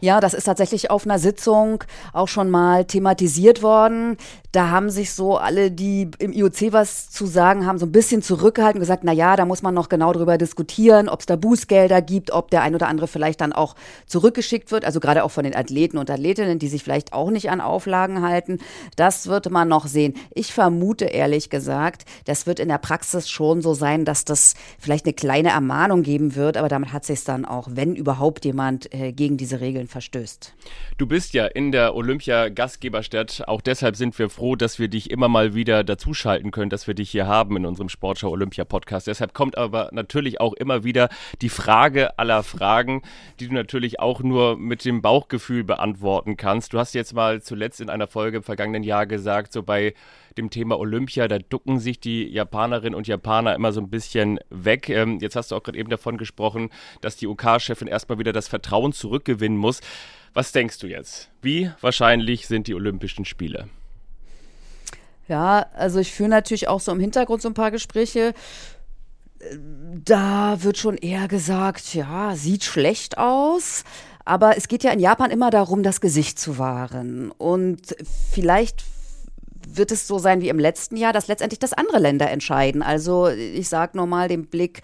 Ja, das ist tatsächlich auf einer Sitzung auch schon mal thematisiert worden. Da haben sich so alle, die im IOC was zu sagen haben, so ein bisschen zurückgehalten und gesagt, na ja, da muss man noch genau drüber diskutieren, ob es da Bußgelder gibt, ob der ein oder andere vielleicht dann auch zurückgeschickt wird, also gerade auch von den Athleten und Athletinnen, die sich vielleicht auch nicht an Auflagen halten. Das wird man noch sehen. Ich vermute ehrlich gesagt, das wird in der Praxis schon so sein, dass das vielleicht eine kleine Ermahnung geben wird, aber damit hat sich dann auch, wenn überhaupt jemand äh, gegen diese Regeln verstößt. Du bist ja in der Olympia-Gastgeberstadt. Auch deshalb sind wir froh, dass wir dich immer mal wieder dazuschalten können, dass wir dich hier haben in unserem Sportschau Olympia Podcast. Deshalb kommt aber natürlich auch immer wieder die Frage aller Fragen, die du natürlich auch nur mit dem Bauchgefühl beantworten kannst. Du hast jetzt mal zuletzt in einer Folge im vergangenen Jahr gesagt, so bei dem Thema Olympia, da ducken sich die Japanerinnen und Japaner immer so ein bisschen weg. Ähm, jetzt hast du auch gerade eben davon gesprochen, dass die OK-Chefin erstmal wieder das Vertrauen zurückgewinnen muss. Was denkst du jetzt? Wie wahrscheinlich sind die Olympischen Spiele? Ja, also ich führe natürlich auch so im Hintergrund so ein paar Gespräche. Da wird schon eher gesagt, ja, sieht schlecht aus. Aber es geht ja in Japan immer darum, das Gesicht zu wahren. Und vielleicht wird es so sein wie im letzten Jahr, dass letztendlich das andere Länder entscheiden. Also ich sage nochmal den Blick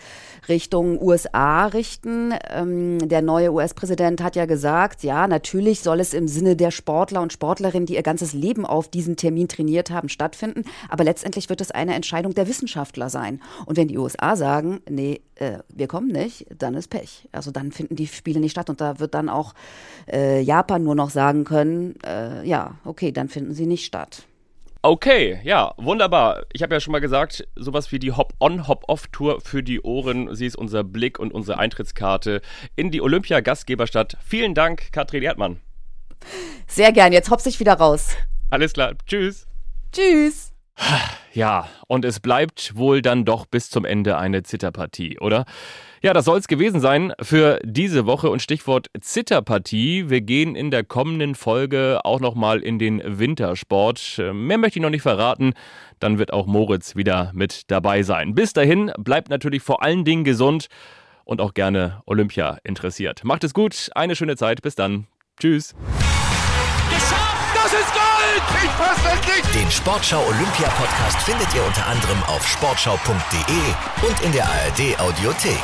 Richtung USA richten. Ähm, der neue US-Präsident hat ja gesagt, ja, natürlich soll es im Sinne der Sportler und Sportlerinnen, die ihr ganzes Leben auf diesen Termin trainiert haben, stattfinden. Aber letztendlich wird es eine Entscheidung der Wissenschaftler sein. Und wenn die USA sagen, nee, äh, wir kommen nicht, dann ist Pech. Also dann finden die Spiele nicht statt und da wird dann auch äh, Japan nur noch sagen können, äh, ja, okay, dann finden sie nicht statt. Okay, ja, wunderbar. Ich habe ja schon mal gesagt, sowas wie die Hop-on, Hop-off-Tour für die Ohren. Sie ist unser Blick und unsere Eintrittskarte in die Olympia-Gastgeberstadt. Vielen Dank, Katrin Erdmann. Sehr gern, jetzt hops ich wieder raus. Alles klar, tschüss. Tschüss. Ja, und es bleibt wohl dann doch bis zum Ende eine Zitterpartie, oder? Ja, das soll es gewesen sein für diese Woche und Stichwort Zitterpartie. Wir gehen in der kommenden Folge auch nochmal in den Wintersport. Mehr möchte ich noch nicht verraten. Dann wird auch Moritz wieder mit dabei sein. Bis dahin bleibt natürlich vor allen Dingen gesund und auch gerne Olympia interessiert. Macht es gut, eine schöne Zeit. Bis dann. Tschüss. Geschafft! Das ist Gold! Den Sportschau Olympia Podcast findet ihr unter anderem auf sportschau.de und in der ARD Audiothek.